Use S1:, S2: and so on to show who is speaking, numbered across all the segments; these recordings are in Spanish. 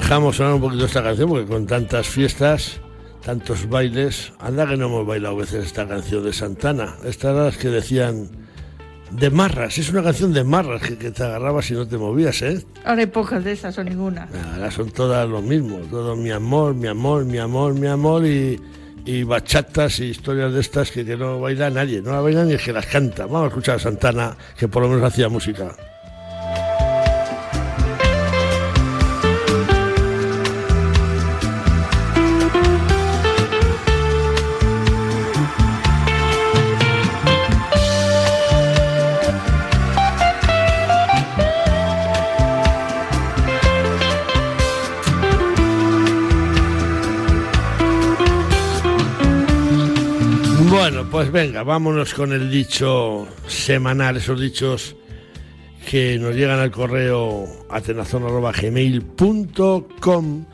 S1: dejamos sonar un poquito esta canción porque con tantas fiestas, tantos bailes, anda que no hemos bailado a veces esta canción de Santana. Estas las que decían de marras, es una canción de marras que, te agarrabas y no te movías, ¿eh?
S2: Ahora hay pocas de esas o ninguna.
S1: Ahora son todas lo mismo, todo mi amor, mi amor, mi amor, mi amor y, y bachatas y historias de estas que, que no baila nadie, no la baila ni el que las canta. Vamos a escuchar a Santana, que por lo menos hacía música. Pues venga, vámonos con el dicho semanal, esos dichos que nos llegan al correo atenazón.gmail.com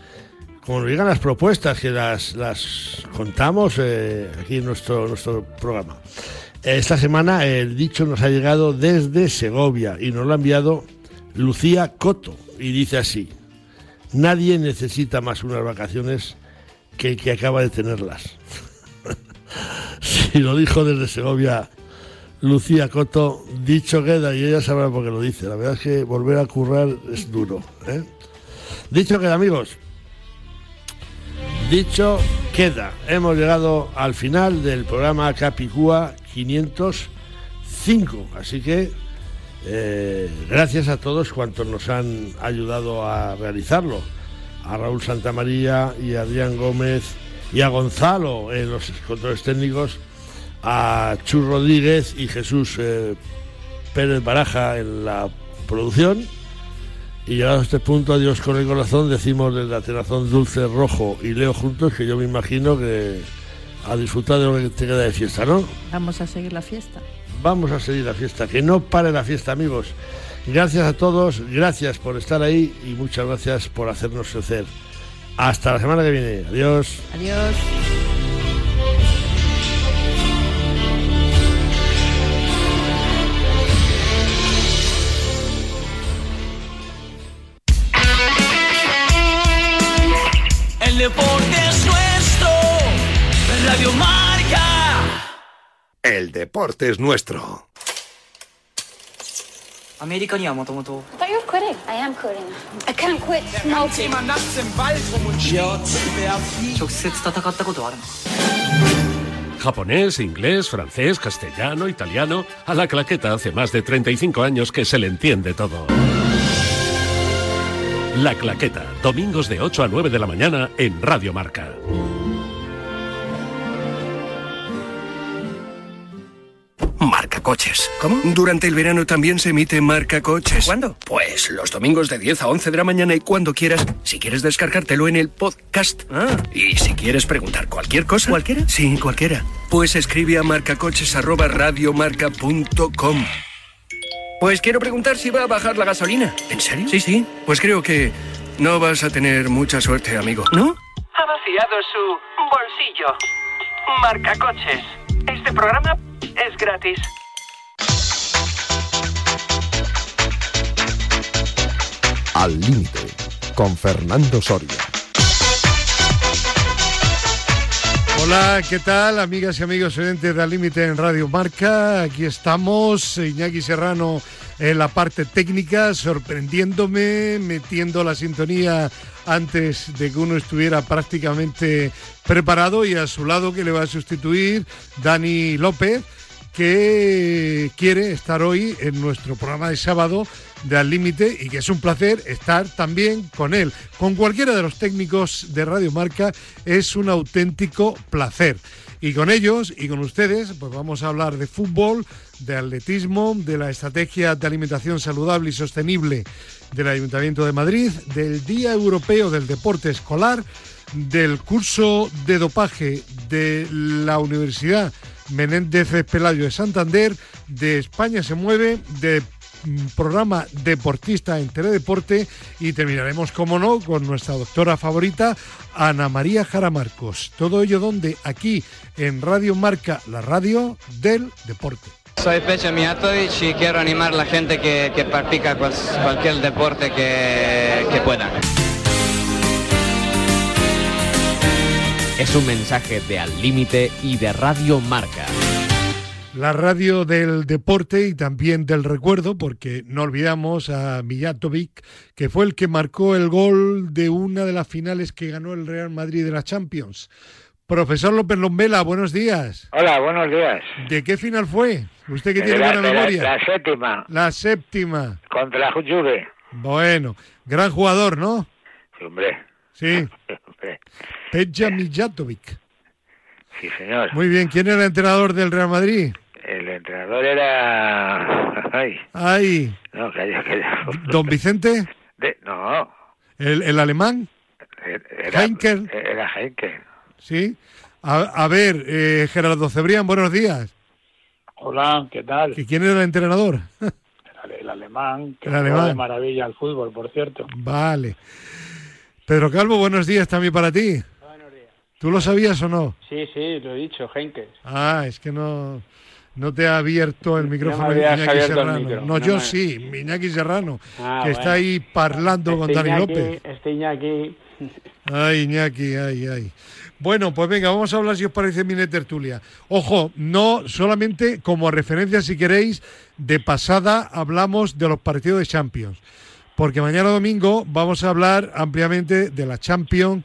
S1: como nos llegan las propuestas que las, las contamos eh, aquí en nuestro, nuestro programa. Esta semana el dicho nos ha llegado desde Segovia y nos lo ha enviado Lucía Coto y dice así, nadie necesita más unas vacaciones que el que acaba de tenerlas. Si lo dijo desde Segovia Lucía Coto, dicho queda, y ella sabrá por qué lo dice. La verdad es que volver a currar es duro. ¿eh? Dicho queda, amigos. Dicho queda. Hemos llegado al final del programa Capicúa 505. Así que eh, gracias a todos cuantos nos han ayudado a realizarlo. A Raúl Santamaría y a Adrián Gómez y a Gonzalo en los controles técnicos, a Chus Rodríguez y Jesús eh, Pérez Baraja en la producción. Y llegado a este punto, adiós con el corazón, decimos desde Atenazón Dulce Rojo y Leo juntos, que yo me imagino que a disfrutar de lo que te queda de fiesta, ¿no?
S2: Vamos a seguir la fiesta.
S1: Vamos a seguir la fiesta, que no pare la fiesta, amigos. Gracias a todos, gracias por estar ahí y muchas gracias por hacernos crecer. Hasta la semana que viene. Adiós.
S2: Adiós.
S3: El deporte es nuestro. Radio Marca.
S4: El deporte es nuestro.
S5: アメリカにはもともと
S6: I thought you were quitting. I am quitting. I can't quit smoking.
S5: 直接戦ったことはあるの
S7: Japonés, inglés, francés, castellano, italiano. A la claqueta hace más de 35 años que se le entiende todo. La claqueta, domingos de 8 a 9 de la mañana en Radio Marca.
S4: Coches. ¿Cómo? Durante el verano también se emite Marca Coches. ¿Cuándo? Pues los domingos de 10 a 11 de la mañana y cuando quieras. Si quieres descargártelo en el podcast. Ah. Y si quieres preguntar cualquier cosa. ¿Cualquiera? Sí, cualquiera. Pues escribe a marcacoches@radiomarca.com. Pues quiero preguntar si va a bajar la gasolina. ¿En serio? Sí, sí. Pues creo que no vas a tener mucha suerte, amigo. ¿No?
S8: Ha vaciado su bolsillo. Marca coches. Este programa es gratis.
S9: Al límite, con Fernando Soria.
S10: Hola, ¿qué tal, amigas y amigos oyentes de Al Límite en Radio Marca? Aquí estamos, Iñaki Serrano en la parte técnica, sorprendiéndome, metiendo la sintonía antes de que uno estuviera prácticamente preparado y a su lado que le va a sustituir Dani López que quiere estar hoy en nuestro programa de sábado de Al Límite y que es un placer estar también con él. Con cualquiera de los técnicos de Radio Marca es un auténtico placer. Y con ellos y con ustedes, pues vamos a hablar de fútbol, de atletismo, de la estrategia de alimentación saludable y sostenible del Ayuntamiento de Madrid, del Día Europeo del Deporte Escolar, del curso de dopaje de la Universidad Menéndez Pelayo de Santander, de España se mueve, de Mm, programa deportista en Teledeporte y terminaremos, como no, con nuestra doctora favorita, Ana María Jara Marcos. Todo ello donde aquí en Radio Marca, la radio del deporte.
S11: Soy Peche Mijatovic y quiero animar a la gente que, que practica cualquier deporte que pueda.
S12: Es un mensaje de Al Límite y de Radio Marca.
S10: La radio del deporte y también del recuerdo, porque no olvidamos a Mijatovic, que fue el que marcó el gol de una de las finales que ganó el Real Madrid de la Champions. Profesor López Lombela, buenos días.
S13: Hola, buenos días.
S10: ¿De qué final fue? Usted que
S13: De
S10: tiene
S13: la-
S10: buena
S13: la-
S10: memoria.
S13: La, séptima,
S10: La séptima.
S13: contra la Juve.
S10: Bueno, gran jugador, ¿no?
S13: Sí, hombre.
S10: Sí. Peja Mijatovic.
S13: Sí, señor.
S10: Muy bien, ¿quién era el entrenador del Real Madrid?
S13: El entrenador era... Ay,
S10: Ay,
S13: no, calla, calla.
S10: don Vicente,
S13: De- No,
S10: el, el alemán,
S13: era...
S10: Heinkel.
S13: Era Heinkel.
S10: ¿sí? A, a ver, eh, Gerardo Cebrián, buenos días.
S14: Hola, ¿qué tal?
S10: ¿Y quién era el entrenador?
S14: El alemán, que
S10: El alemán.
S14: de maravilla al fútbol, por cierto.
S10: Vale. Pedro Calvo, buenos días también para ti. ¿Tú lo sabías o no?
S14: Sí, sí, lo he dicho, Henkes.
S10: Ah, es que no, no te ha abierto el micrófono
S14: habías
S10: Iñaki Serrano.
S14: micro,
S10: no,
S14: no
S10: yo
S14: me-
S10: sí, Iñaki Serrano,
S14: Ah,
S10: que está ahí parlando con
S14: Este
S10: Dani
S14: Iñaki-
S10: López.
S14: Este Iñaki...
S10: Ay, Iñaki, ay, ay. Bueno, pues venga, vamos a hablar si os parece Mine Tertulia. Ojo, no solamente como referencia, si queréis, de pasada hablamos de los partidos de Champions. Porque mañana domingo vamos a hablar ampliamente de la Champions,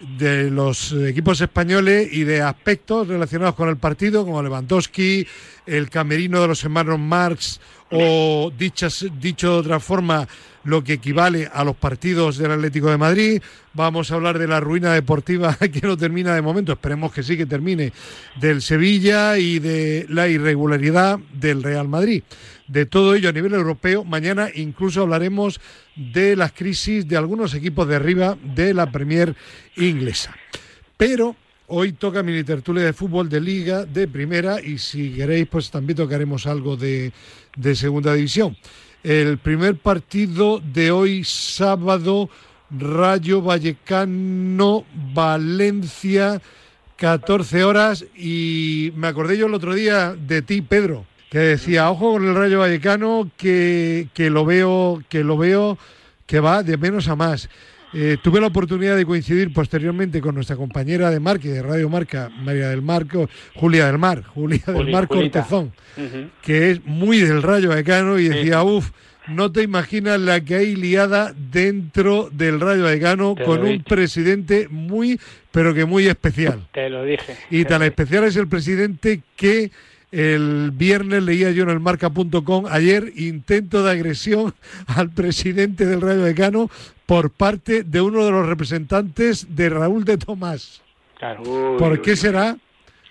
S10: de los equipos españoles y de aspectos relacionados con el partido, como Lewandowski, el camerino de los hermanos Marx o dichas, dicho de otra forma, lo que equivale a los partidos del Atlético de Madrid. Vamos a hablar de la ruina deportiva que no termina de momento, esperemos que sí que termine, del Sevilla y de la irregularidad del Real Madrid. De todo ello a nivel europeo, mañana incluso hablaremos de las crisis de algunos equipos de arriba de la Premier inglesa. Pero hoy toca mini tertulia de fútbol de liga, de primera, y si queréis, pues también tocaremos algo de, de segunda división. El primer partido de hoy, sábado, Rayo Vallecano, Valencia, 14 horas. Y me acordé yo el otro día de ti, Pedro, que decía, ojo con el Rayo Vallecano, que, que lo veo, que lo veo que va de menos a más. Eh, tuve la oportunidad de coincidir posteriormente con nuestra compañera de Marca y de Radio Marca, María del Marco, Julia del Mar, Julia del
S14: Juli-
S10: Mar. Cortezón, que es muy del Rayo Vallecano y decía, uff, no te imaginas la que hay liada dentro del Rayo Vallecano con un presidente muy, pero que muy especial.
S14: Te lo dije.
S10: Y tan especial es el presidente que el viernes leía yo en el marca.com ayer intento de agresión al presidente del Rayo Vallecano por parte de uno de los representantes de Raúl de Tomás.
S14: Claro.
S10: ¿Por qué será?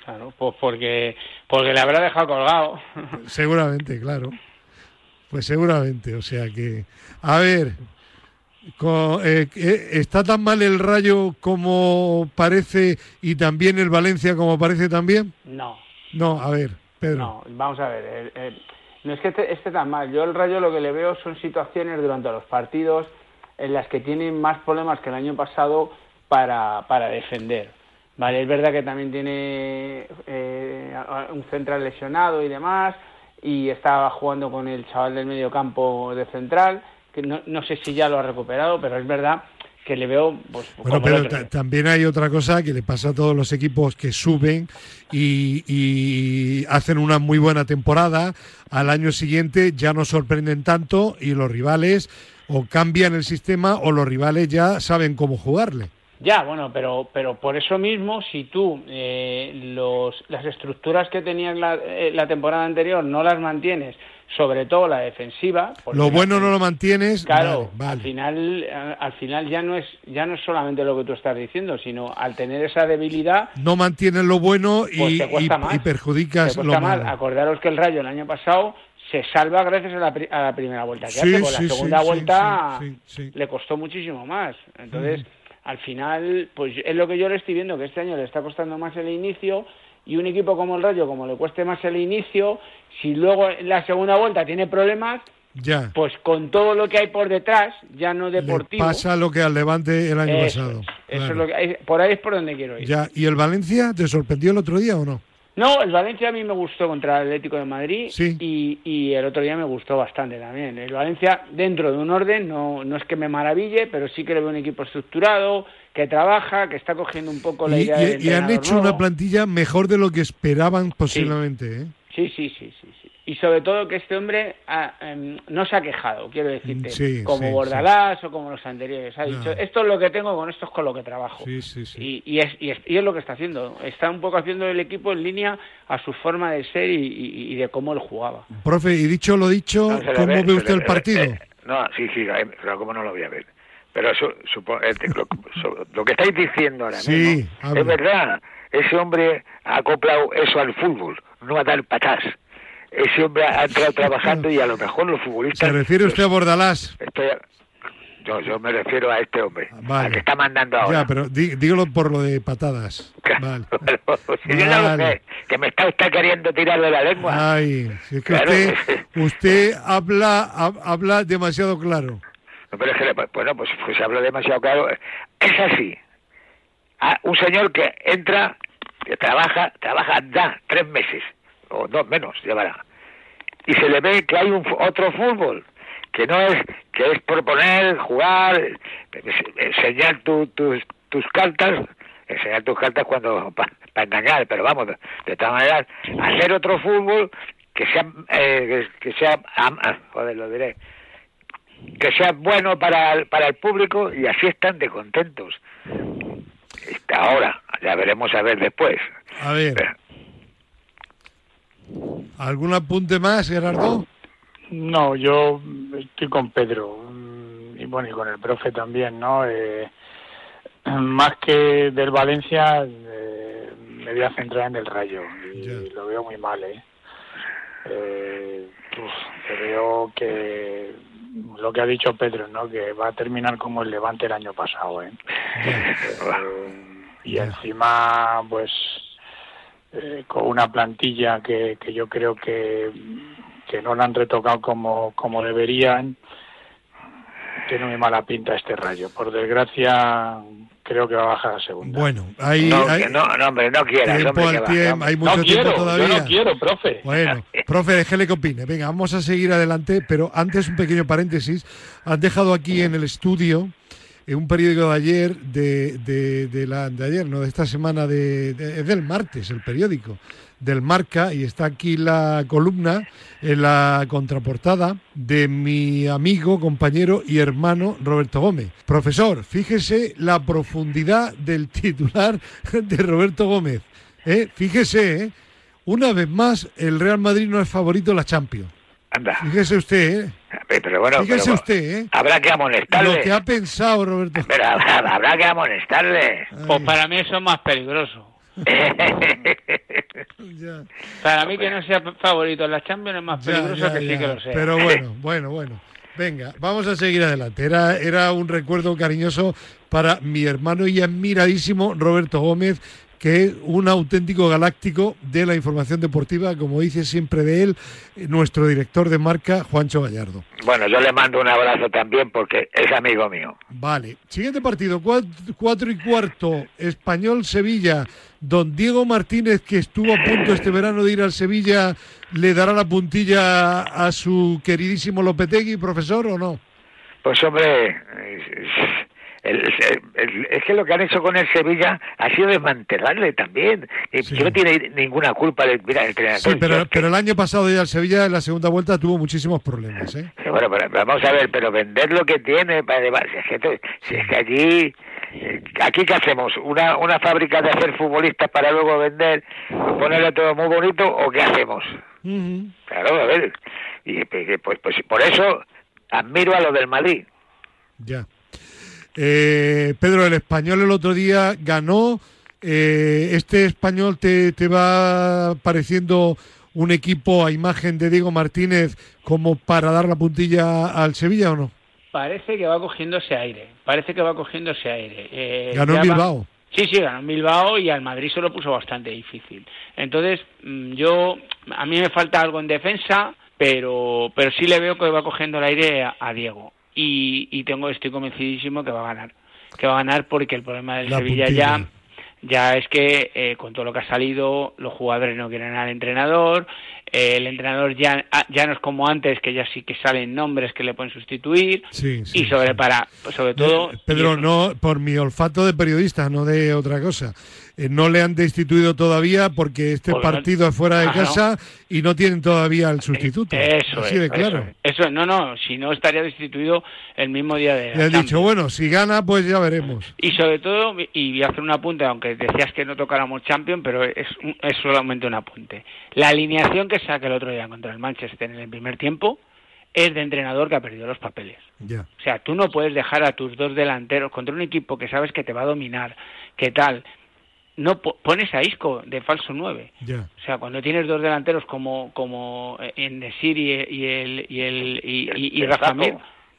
S14: Claro, pues porque, porque le habrá dejado colgado.
S10: Seguramente, claro. Pues seguramente, o sea que... A ver, co- eh, eh, ¿está tan mal el Rayo como parece y también el Valencia como parece también?
S14: No,
S10: No, a ver, Pedro.
S14: no, vamos a ver. eh, eh, no es que esté, esté tan mal. Yo el Rayo lo que le veo son situaciones durante los partidos en las que tienen más problemas que el año pasado para, para defender. Vale, es verdad que también tiene eh, un central lesionado y demás, y estaba jugando con el chaval del medio campo de central, que no, no sé si ya lo ha recuperado, pero es verdad que le veo pues,
S10: Bueno, pero también hay otra cosa que le pasa a todos los equipos que suben y, y hacen una muy buena temporada. Al año siguiente ya no sorprenden tanto y los rivales o cambian el sistema o los rivales ya saben cómo jugarle.
S14: Ya, bueno, pero, pero por eso mismo, si tú eh, los, las estructuras que tenías la, eh, la temporada anterior no las mantienes, sobre todo la defensiva,
S10: Lo bueno no lo mantienes.
S14: Claro,
S10: vale, vale.
S14: al final, eh, al final ya no es ya no es solamente lo que tú estás diciendo, sino al tener esa debilidad,
S10: No mantienes lo bueno y,
S14: Pues te cuesta
S10: y-
S14: más.
S10: y perjudicas
S14: te
S10: lo
S14: más.
S10: malo.
S14: Acordaros que el Rayo el año pasado se salva gracias a la, pri- a la primera vuelta que
S10: Sí,
S14: hace,
S10: sí,
S14: la segunda
S10: sí,
S14: vuelta le costó muchísimo más. Entonces, al final, pues es lo que yo le estoy viendo, que este año le está costando más el inicio y un equipo como el Rayo, como le cueste más el inicio, si luego en la segunda vuelta tiene problemas,
S10: Ya.
S14: pues con todo lo que hay por detrás, ya no deportivo,
S10: Pasa lo que al Levante el año
S14: Eso
S10: pasado.
S14: es, eso
S10: Claro.
S14: es lo que hay- por ahí es por donde quiero ir.
S10: Ya. ¿Y el Valencia te sorprendió el otro día o no?
S14: No, el Valencia a mí me gustó contra el Atlético de Madrid
S10: Sí.
S14: y, y el otro día me gustó bastante también. El Valencia, dentro de un orden, no, no es que me maraville, pero sí que le veo un equipo estructurado, que trabaja, que está cogiendo un poco la
S10: Y,
S14: idea del
S10: y- y han hecho
S14: nuevo.
S10: una plantilla mejor de lo que esperaban posiblemente. ¿eh?
S14: Sí, sí, sí, sí, sí. Y sobre todo que este hombre ah, em, no se ha quejado, quiero decirte,
S10: Sí,
S14: como
S10: sí,
S14: Bordalás o como los anteriores. Ha
S10: No.
S14: dicho, esto es lo que tengo, con esto es con lo que trabajo.
S10: Sí, sí, sí.
S14: Y, y es, y, es, y es lo que está haciendo. Está un poco haciendo el equipo en línea a su forma de ser y, y- y de cómo él jugaba.
S10: Profe, y dicho lo dicho,
S13: No,
S10: ¿cómo
S13: ve,
S10: usted el
S13: ve,
S10: partido?
S13: eh, no, sí, sí, eh, pero ¿cómo no lo voy a ver? Pero eh, te- lo, que estáis diciendo ahora
S10: Sí,
S13: mismo, es verdad. Ese hombre ha acoplado eso al fútbol, no a dar patas. Ese hombre ha entrado trabajando y a lo mejor los futbolistas...
S10: ¿Se refiere usted a Bordalás?
S13: Estoy- yo, yo me refiero a este hombre,
S10: Vale.
S13: al que está mandando ahora.
S10: Ya, pero dí- dígalo por lo de patadas. Vale.
S13: Si yo ya lo
S10: Vale.
S13: sé, que me está usted queriendo tirar de la lengua.
S10: Ay, si es que
S13: Claro.
S10: usted, usted habla, hab- habla demasiado claro.
S13: No, pero es que, bueno, pues, pues hablo demasiado claro. Es así. Ah, un señor que entra, que trabaja, trabaja ya tres meses, o no menos, llevará. Y se le ve que hay un, otro fútbol, que no es, que es proponer, jugar, enseñar tu- tus, tus cartas, enseñar tus cartas cuando, para engañar, pero vamos, de, de todas maneras, hacer otro fútbol que sea, eh, que, que sea, ah, joder, lo diré, que sea bueno para el, para el público y así están de contentos. Hasta ahora, ya veremos a ver después.
S10: A ver. ¿Algún apunte más, Gerardo?
S15: No, yo estoy con Pedro mm, y bueno, y con el profe también, ¿no? Eh, más que del Valencia, eh, me voy a centrar en el Rayo y lo veo muy mal, ¿eh? Eh, uf, creo que lo que ha dicho Pedro, ¿no? Que va a terminar como el Levante el año pasado, ¿eh? Eh, y encima, pues, eh, con una plantilla que, que yo creo que, que no la han retocado como, como deberían, tiene muy mala pinta este rayo. Por desgracia, creo que va a bajar a segunda.
S10: Bueno, hay,
S13: no,
S10: hay
S13: que no, no, hombre, no quieras,
S10: tiempo
S13: hombre,
S10: al tiempo, hay mucho
S15: no
S10: tiempo
S15: quiero,
S10: todavía.
S15: yo no quiero, profe.
S10: Bueno, profe, déjele que opine. Venga, vamos a seguir adelante, pero antes un pequeño paréntesis. Han dejado aquí en el estudio eh, un periódico de ayer, de, de, de la, de ayer, no, de esta semana, de, es del martes, el periódico, del Marca, y está aquí la columna en la contraportada de mi amigo, compañero y hermano Roberto Gómez. Profesor, fíjese la profundidad del titular de Roberto Gómez. ¿eh? Fíjese, ¿eh? Una vez más, el Real Madrid no es favorito en la Champions.
S13: Anda.
S10: Fíjese usted, ¿eh?
S13: Pero bueno,
S10: Fíjese
S13: pero
S10: usted, ¿eh?
S13: habrá que amonestarle.
S10: Lo que ha pensado Roberto.
S13: Pero habrá, habrá que amonestarle.
S14: Pues para mí eso es más peligroso. Para mí que no sea favorito en la Champions es más peligroso
S10: ya,
S14: que sí que lo sea.
S10: Pero bueno, bueno, bueno. Venga, vamos a seguir adelante. Era, era un recuerdo cariñoso para mi hermano y admiradísimo Roberto Gómez, que es un auténtico galáctico de la información deportiva, como dice siempre de él, eh, nuestro director de marca, Juancho Gallardo.
S13: Bueno, yo le mando un abrazo también porque es amigo mío.
S10: Vale, siguiente partido, cuat- cuatro y cuarto, Español-Sevilla. Don Diego Martínez, que estuvo a punto este verano de ir al Sevilla, ¿le dará la puntilla a su queridísimo Lopetegui, profesor, o no?
S13: Pues hombre, es, el- es que lo que han hecho con el Sevilla ha sido desmantelarle también. Y que no tiene ninguna culpa de mira, el entrenador.
S10: Sí, pero, pero el año pasado ya el Sevilla en la segunda vuelta tuvo muchísimos problemas, ¿eh?
S13: Sí, Bueno, pero vamos a ver, pero vender lo que tiene, para si es que, si es que allí, eh, aquí qué hacemos, una, una fábrica de hacer futbolistas para luego vender, ponerle todo muy bonito, o qué hacemos? Claro, a ver, y pues, pues, pues por eso admiro a lo del Madrid.
S10: Ya. Eh, Pedro, el español el otro día ganó. Eh, ¿Este español te, te va pareciendo un equipo a imagen de Diego Martínez como para dar la puntilla al Sevilla o no?
S14: Parece que va cogiendo ese aire. Parece que va cogiendo ese aire. Eh,
S10: Ganó en
S14: va-
S10: Bilbao.
S14: Sí, sí, ganó en Bilbao y al Madrid se lo puso bastante difícil. Entonces, mm, yo, a mí me falta algo en defensa, pero, pero sí le veo que va cogiendo el aire a, a Diego. Y, y tengo, estoy convencidísimo que va a ganar. Que va a ganar porque el problema del
S10: La
S14: Sevilla
S10: puntilla.
S14: ya, ya es que eh, con todo lo que ha salido, los jugadores no quieren al entrenador, el entrenador ya, ah, ya no es como antes, que ya sí que salen nombres que le pueden sustituir,
S10: Sí, sí,
S14: y sobre, para, sobre todo...
S10: Eh, Pedro, no por mi olfato de periodista, no de otra cosa. Eh, no le han destituido todavía porque este
S14: Porque no-
S10: partido es fuera de casa y no tienen todavía el sustituto.
S14: Eso
S10: Así
S14: es,
S10: de claro.
S14: es. Eso es. no, no, si no estaría destituido el mismo día de
S10: Le han dicho, bueno, si gana, pues ya veremos.
S14: Y sobre todo, y voy a hacer un apunte, aunque decías que no tocáramos Champions, pero es, es solamente un apunte. La alineación que saca el otro día contra el Manchester en el primer tiempo es de entrenador que ha perdido los papeles.
S10: Ya.
S14: O sea, tú no puedes dejar a tus dos delanteros contra un equipo que sabes que te va a dominar, que tal. No po- pones a Isco de falso 9.
S10: Ya.
S14: O sea, cuando tienes dos delanteros como como en Nesir y, y el y el y, y- y
S13: el
S14: Rafa
S13: Saco.
S14: Mir,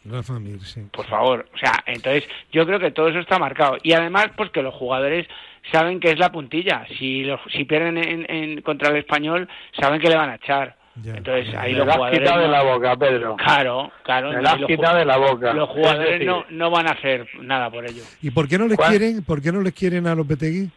S10: Rafa Mir, sí.
S14: por favor. O sea, entonces yo creo que todo eso está marcado. Y además, pues que los jugadores saben que es la puntilla. Si los, si pierden en, en- contra el español, saben que le van a echar. Entonces ahí
S15: Me
S14: los
S15: la has
S14: jugadores.
S15: quitado de
S14: no-
S15: la boca, Pedro.
S14: Claro, claro.
S15: Me
S14: no,
S15: la
S14: y
S15: has
S14: los
S15: de la boca.
S14: Los
S15: Es
S14: jugadores no, no van a hacer nada por ello.
S10: ¿Y por qué no les
S14: ¿Cuál?
S10: quieren? ¿Por qué no les quieren a Lopetegui?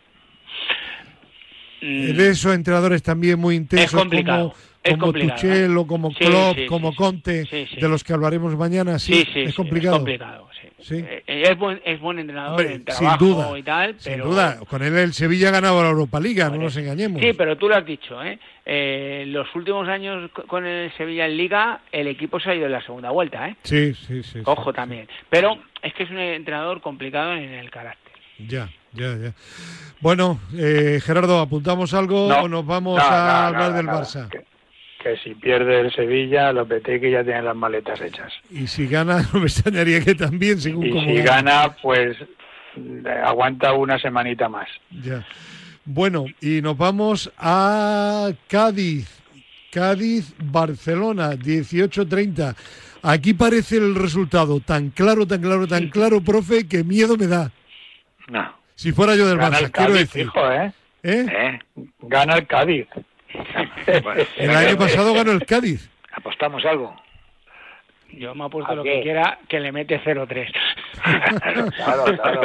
S14: Mm,
S10: De esos entrenadores también muy intensos
S14: complicado,
S10: como,
S14: es
S10: como
S14: complicado,
S10: Tuchel
S14: ¿eh?
S10: como Klopp,
S14: sí,
S10: como Conte, de los que hablaremos mañana, sí, es complicado.
S14: es complicado, sí. Eh, es buen es buen entrenador
S10: Hombre,
S14: en
S10: sin
S14: trabajo
S10: duda,
S14: y tal,
S10: sin
S14: pero
S10: duda. Con él el Sevilla ha ganado la Europa Liga, no nos engañemos.
S14: Sí, pero tú lo has dicho, ¿eh? Eh, los últimos años co- con el Sevilla en Liga, el equipo se ha ido en la segunda vuelta, ¿eh?
S10: Sí, sí, sí. sí.
S14: Ojo también. Pero es que es un entrenador complicado en el carácter.
S10: Ya, ya, ya. Bueno, eh, Gerardo, ¿apuntamos algo
S15: No,
S10: o nos vamos
S15: no,
S10: a
S15: no,
S10: hablar del. Barça?
S15: Que si pierde el Sevilla, Lopetegui ya tiene las maletas hechas.
S10: Y si gana, no me extrañaría que también, según
S15: Y si gana, pues aguanta una semanita más.
S10: Ya. Bueno, y nos vamos a Cádiz. Cádiz, Barcelona, 18-30. Aquí parece el resultado tan claro, tan claro, tan claro, profe, que miedo me da.
S13: No.
S10: Si fuera yo del
S15: Gana
S10: Barça,
S15: el
S10: quiero
S15: Cádiz,
S10: decir.
S15: hijo, ¿eh?
S10: ¿Eh?
S13: ¿Eh?
S15: Gana el Cádiz.
S10: El año pasado ganó el Cádiz.
S13: ¿Apostamos algo?
S14: Yo me apuesto
S13: ¿A
S14: lo
S13: qué?
S14: que quiera que le mete 0-3.
S13: claro, claro.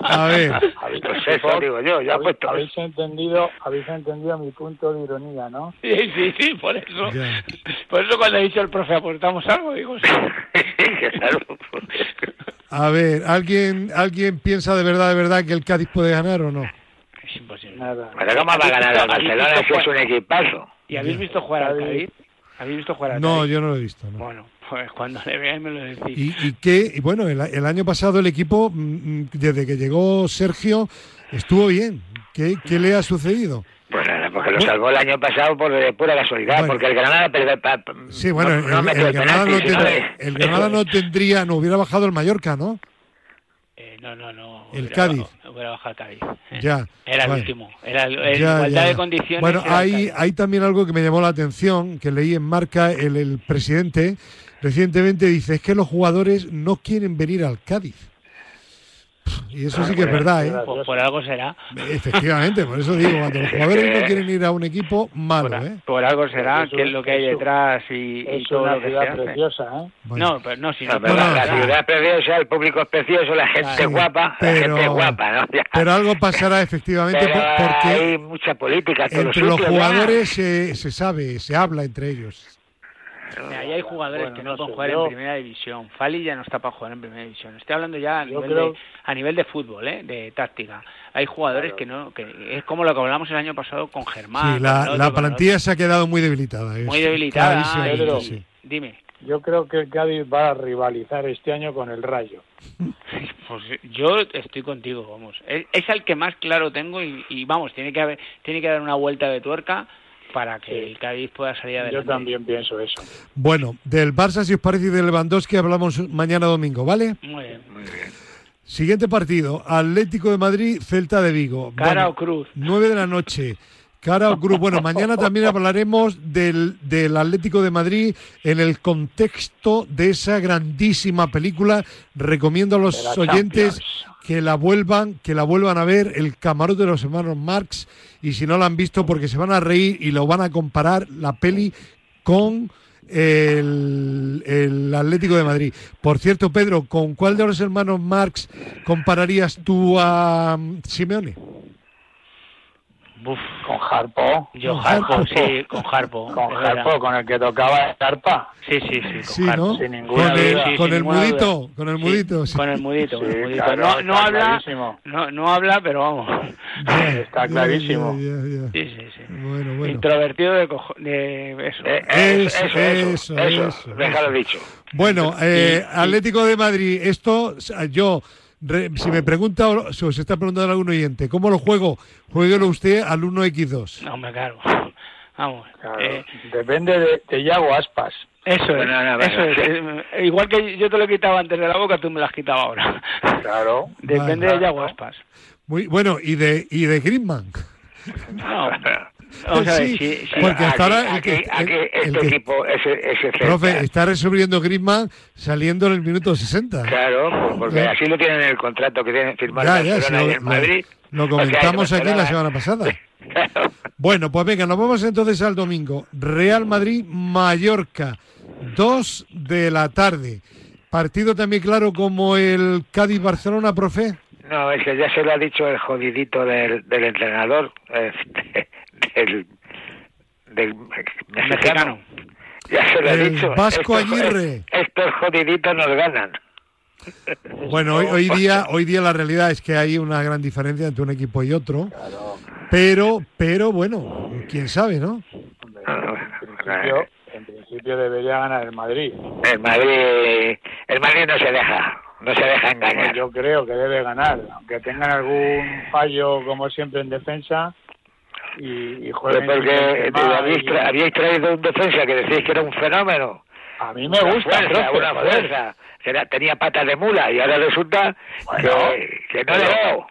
S10: A ver.
S13: Pues eso digo yo, yo
S15: habéis,
S13: apuesto.
S15: habéis entendido, habéis entendido mi punto de ironía, ¿no?
S14: Sí, sí, sí, por eso.
S10: Ya.
S14: Por eso cuando ha dicho el profe, ¿aportamos algo? Digo, sí.
S10: A ver, ¿alguien, ¿alguien piensa de verdad, de verdad que el Cádiz puede ganar o no?
S14: Es imposible.
S15: Nada.
S13: Pero ¿cómo va a ganar el Barcelona si es un equipazo?
S14: ¿Y habéis visto jugar al Cádiz? ¿Habéis visto jugar al
S10: No,
S14: Cádiz?
S10: yo no lo he visto. no.
S14: Bueno, pues cuando le veáis me lo decís.
S10: Y, y que, y bueno, el, el año pasado el equipo, mm, mm, desde que llegó Sergio, estuvo bien. ¿Qué, qué le ha sucedido?
S13: Pues nada, porque lo salvó el año pasado por de pura casualidad,
S10: Bueno.
S13: porque el Granada perdió, pa- pa-
S10: Sí, bueno,
S13: no,
S10: el,
S13: no
S10: el
S13: el
S10: Granada, no
S13: penalti, sino
S10: tendría,
S13: de-
S10: el Granada no tendría, no hubiera bajado el Mallorca, ¿no?
S14: No, no, no.
S10: El Cádiz.
S14: bajado el Cádiz.
S10: Ya,
S14: Era el último. Era el, en
S10: Ya,
S14: igualdad
S10: ya.
S14: de condiciones.
S10: Bueno,
S14: era
S10: hay, hay también algo que me llamó la atención, que leí en Marca, el, el presidente recientemente dice, es que los jugadores no quieren venir al Cádiz. Y eso sí que es verdad, ¿eh?
S14: Pues por algo será.
S10: Efectivamente, por eso digo, cuando los jugadores no quieren ir a un equipo, malo, ¿eh?
S14: Por algo será, que es lo que hay detrás y, y
S15: Es
S14: todo
S15: una
S14: lo que se
S15: ciudad
S14: hace.
S15: preciosa, ¿eh?
S14: No, pero no, si
S13: No,
S14: no,
S13: pero
S10: no,
S13: la
S10: no.
S13: ciudad es preciosa, el público es precioso, la gente
S10: Sí,
S13: guapa,
S10: pero-
S13: la gente guapa, ¿no? Ya.
S10: Pero algo pasará efectivamente
S13: Pero
S10: por- porque
S13: hay mucha política en
S10: entre los
S13: sitios, ¿no?
S10: jugadores se, se sabe, se habla entre ellos.
S14: Ahí hay jugadores
S15: Bueno,
S14: que no,
S15: no
S14: pueden
S15: sé,
S14: jugar
S15: yo-
S14: en primera división. Fali ya no está para jugar en primera división. Estoy hablando ya a nivel,
S15: creo-
S14: de, a nivel de fútbol, ¿eh? de táctica. Hay jugadores que no, que es como lo que hablamos el año pasado con Germán.
S10: Sí, la,
S14: con
S10: la
S14: otro, el
S10: plantilla se ha quedado muy debilitada.
S14: muy debilitada.
S10: clarísimamente,
S15: Pedro.
S14: y-
S10: sí.
S14: Dime.
S15: Yo creo que el Cádiz va a rivalizar este año con el Rayo.
S14: Pues yo estoy contigo, vamos. Es, es el que más claro tengo y, y, vamos, tiene que haber, tiene que dar una vuelta de tuerca para que
S15: Sí.
S14: el Cádiz pueda salir adelante.
S15: Yo también pienso eso.
S10: Bueno, del Barça, si os parece, y del Lewandowski hablamos mañana domingo, ¿vale?
S14: Muy bien.
S10: Siguiente partido, Atlético de Madrid, Celta de Vigo.
S14: Cara
S10: Bueno,
S14: o cruz.
S10: 9 de la noche. Cara cruz. Bueno, mañana también hablaremos del, del Atlético de Madrid en el contexto de esa grandísima película. Recomiendo a los oyentes
S15: Champions.
S10: que la vuelvan, que la vuelvan a ver, el camarote de los hermanos Marx, y si no la han visto, porque se van a reír y lo van a comparar la peli con el, el Atlético de Madrid. Por cierto, Pedro, ¿con cuál de los hermanos Marx compararías tú a mm,
S15: Con Harpo.
S14: Yo Harpo, sí, con Harpo.
S15: Con
S14: verdad.
S15: Harpo, con el que tocaba Carpa.
S14: Sí, sí, sí, con
S10: Sí,
S14: Harpo.
S10: ¿no?
S15: Sin ninguna
S10: Con el,
S15: duda.
S14: Sí,
S10: con
S14: sin
S10: el
S14: ninguna
S10: mudito,
S14: duda.
S10: con el
S14: Sí,
S10: mudito. sí.
S14: Con el mudito, con el
S15: Sí,
S14: mudito.
S15: claro,
S14: no, habla, no, no habla, pero vamos.
S15: Está clarísimo.
S14: Sí, sí, sí.
S10: Bueno, bueno.
S14: Introvertido de, cojo- de eso.
S13: Eh,
S10: Eso,
S13: eso, eso,
S10: eso,
S13: eso,
S10: eso,
S13: déjalo dicho.
S10: Bueno, eh, Atlético de Madrid, esto yo, re- si me pregunta, o si os está preguntando algún oyente, ¿cómo lo juego? Jueguelo usted al 1x2.
S14: No, hombre, claro. Vamos.
S15: Claro,
S14: eh,
S15: Depende de, de Yago Aspas.
S14: eso es,
S13: Bueno, no,
S14: eso es. eh, igual que yo te lo he quitado antes de la boca, tú me lo has quitado ahora.
S15: Claro.
S14: Depende
S10: Vale.
S14: de Yaguaspas.
S10: Muy bueno, y de y de Griezmann.
S14: No, vamos a ver,
S10: Sí,
S14: si, si-
S10: porque hasta ahora el
S13: aquí,
S10: que-
S13: aquí
S10: el- el
S13: este
S10: que-
S13: equipo es, es excelente.
S10: Profe, está resolviendo Griezmann saliendo en el minuto 60.
S13: Claro, pues porque así lo tienen en el contrato que tienen firmado
S10: Ya,
S13: el
S10: ya,
S13: Barcelona y
S10: lo,
S13: el Madrid.
S10: lo- lo
S13: O sea,
S10: comentamos aquí la semana pasada.
S13: Claro.
S10: Bueno, pues venga, nos vamos entonces al domingo. Real Madrid, Mallorca, 2 de la tarde. Partido también claro como el Cádiz-Barcelona, profe.
S13: No, es que ya se lo ha dicho el jodidito del, del entrenador, eh, del, del mexicano.
S14: Mexicano.
S13: Ya se lo ha
S10: El
S13: dicho.
S10: Vasco
S13: Estos-
S10: Aguirre.
S13: Estos jodiditos nos ganan.
S10: Bueno, hoy, hoy día, hoy día la realidad es que hay una gran diferencia entre un equipo y otro. Pero, pero bueno, quién sabe, ¿no?
S15: En principio, en principio debería ganar el Madrid.
S13: El Madrid, el Madrid no se deja, no se deja engañar.
S15: Yo creo que debe ganar, aunque tengan algún fallo como siempre en defensa y, y jueguen
S13: Pues porque habéis, tra- habíais traído un defensa que decíais que era un fenómeno.
S15: A mí me
S13: Una
S15: gusta,
S13: fuerza,
S15: profe,
S13: una fuerza. Que era- tenía patas de mula y ahora resulta
S15: Bueno,
S13: que, que no le
S15: pero-
S13: veo.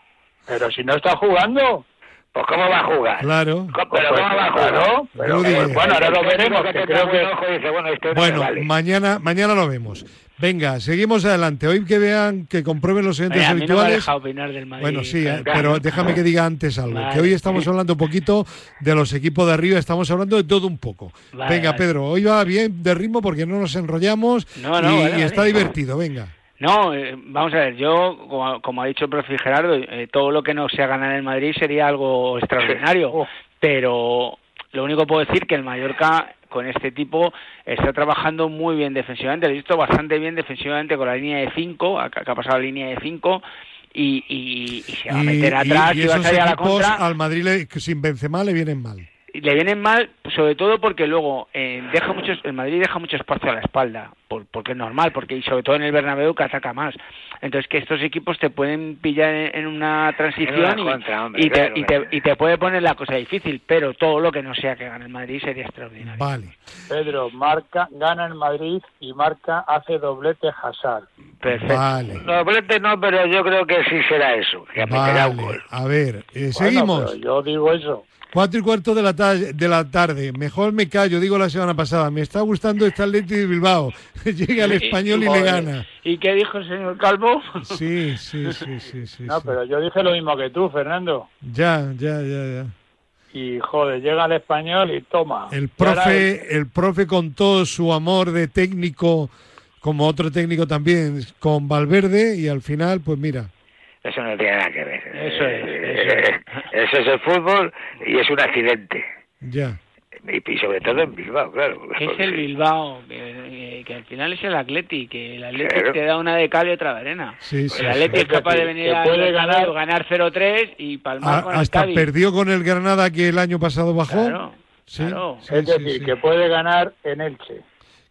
S15: Pero si no está jugando.
S13: Pues ¿cómo va a jugar?
S10: Claro.
S13: Co- Pero
S15: Pues,
S13: ¿cómo va a jugar?
S15: claro, pero, bueno, ahora lo
S13: El
S15: veremos, que
S13: tenga
S15: creo que...
S13: ojo y dice, bueno, esto no
S10: Bueno,
S13: me vale.
S10: mañana, mañana lo vemos. Venga, seguimos adelante. Hoy que vean, que comprueben los oyentes
S14: Oye, a mí no me ha
S10: habituales.
S14: dejado opinar del Madrid.
S10: Bueno, sí, eh,
S14: pero-
S10: pero déjame que diga antes algo.
S14: Vale.
S10: Que hoy estamos hablando un poquito de los equipos de arriba, estamos hablando de todo un poco.
S14: Vale,
S10: venga,
S14: vale.
S10: Pedro, hoy va bien de ritmo porque no nos enrollamos
S14: No, no,
S10: y,
S14: vale,
S10: y está
S14: vale.
S10: divertido. Venga.
S14: No, eh, vamos a ver, yo, como, como ha dicho el profe Gerardo, eh, todo lo que no sea ganar en Madrid sería algo extraordinario, pero lo único que puedo decir que el Mallorca con este tipo está trabajando muy bien defensivamente, lo he visto bastante bien defensivamente con la línea de 5, que ha pasado la línea de 5 y, y, y se va a
S10: Y,
S14: meter atrás y, va a salir a la contra.
S10: al Madrid le- sin Benzema le vienen mal.
S14: Y le vienen mal, sobre todo porque luego eh, deja muchos, el Madrid deja mucho espacio a la espalda, por- porque es normal, porque y sobre todo en el Bernabéu que ataca más. Entonces que estos equipos te pueden pillar en, en una transición
S13: En
S14: y,
S13: una contra, hombre,
S14: y te,
S13: claro,
S14: y, te, y te puede poner la cosa difícil, pero todo lo que no sea que gane el Madrid sería extraordinario.
S10: Vale.
S15: Pedro, marca, gana el Madrid y marca hace doblete Hazard.
S14: Perfecto.
S10: Vale.
S13: No, doblete no, pero yo creo que sí será eso, que un
S10: Vale.
S13: gol.
S10: A ver, eh,
S15: Bueno,
S10: seguimos.
S15: pero yo digo eso.
S10: Cuatro y cuarto de la, de la tarde. Mejor me callo, digo la semana pasada. Me está gustando este Atleti de Bilbao. Llega el español y le gana.
S14: ¿Y qué dijo el señor Calvo?
S10: Sí, sí, sí, sí, sí.
S15: No,
S10: sí.
S15: pero yo dije lo mismo que tú, Fernando.
S10: Ya, ya, ya, ya.
S15: Y joder, llega el español y toma.
S10: El profe, el profe con todo su amor de técnico, como otro técnico también, con Valverde, y al final, pues mira.
S13: Eso no tiene nada que ver.
S14: Eso es,
S13: Eh,
S14: eso es.
S13: Eso es el fútbol y es un accidente.
S10: Ya.
S13: Y, y sobre todo en Bilbao, claro.
S14: Es
S13: porque-
S14: el Bilbao, que, que al final es el Atleti, que el Atleti
S13: Claro.
S14: te da una de cal y otra de arena.
S10: Sí, sí,
S14: el Atleti
S10: sí.
S14: es capaz de venir a
S15: puede
S14: ganar,
S15: ganar-
S14: ganar 0-3 y palmar
S10: A-
S14: con el
S10: hasta
S14: Cádiz.
S10: perdió con el Granada que el año pasado bajó.
S14: Claro,
S10: Sí,
S14: claro.
S10: sí,
S15: es
S10: sí,
S15: decir,
S10: sí.
S15: que puede ganar en Elche.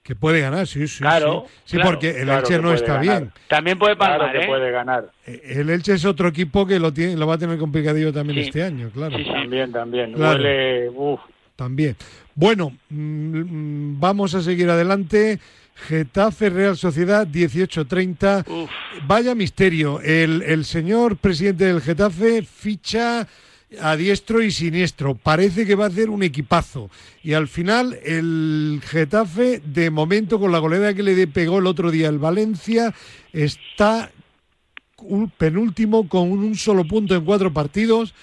S10: Que puede ganar, sí, sí.
S14: Claro,
S10: sí. Sí,
S14: claro.
S10: porque el
S15: Claro
S10: Elche no está
S15: ganar.
S10: bien.
S14: También puede palmar,
S15: Claro que
S14: ¿eh?
S15: puede ganar.
S10: Eh, El Elche es otro equipo que lo tiene, lo va a tener complicadillo también
S14: Sí.
S10: este año, claro.
S14: Sí, sí.
S15: También, también.
S10: Claro.
S15: Huele, uf,
S10: También. Bueno, mm, mm, vamos a seguir adelante. Getafe Real Sociedad 18-30.
S14: Uf.
S10: Vaya misterio. El, el señor presidente del Getafe ficha a diestro y siniestro. Parece que va a hacer un equipazo. Y al final el Getafe, de momento, con la goleada que le pegó el otro día el Valencia, está un penúltimo con un solo punto en cuatro partidos.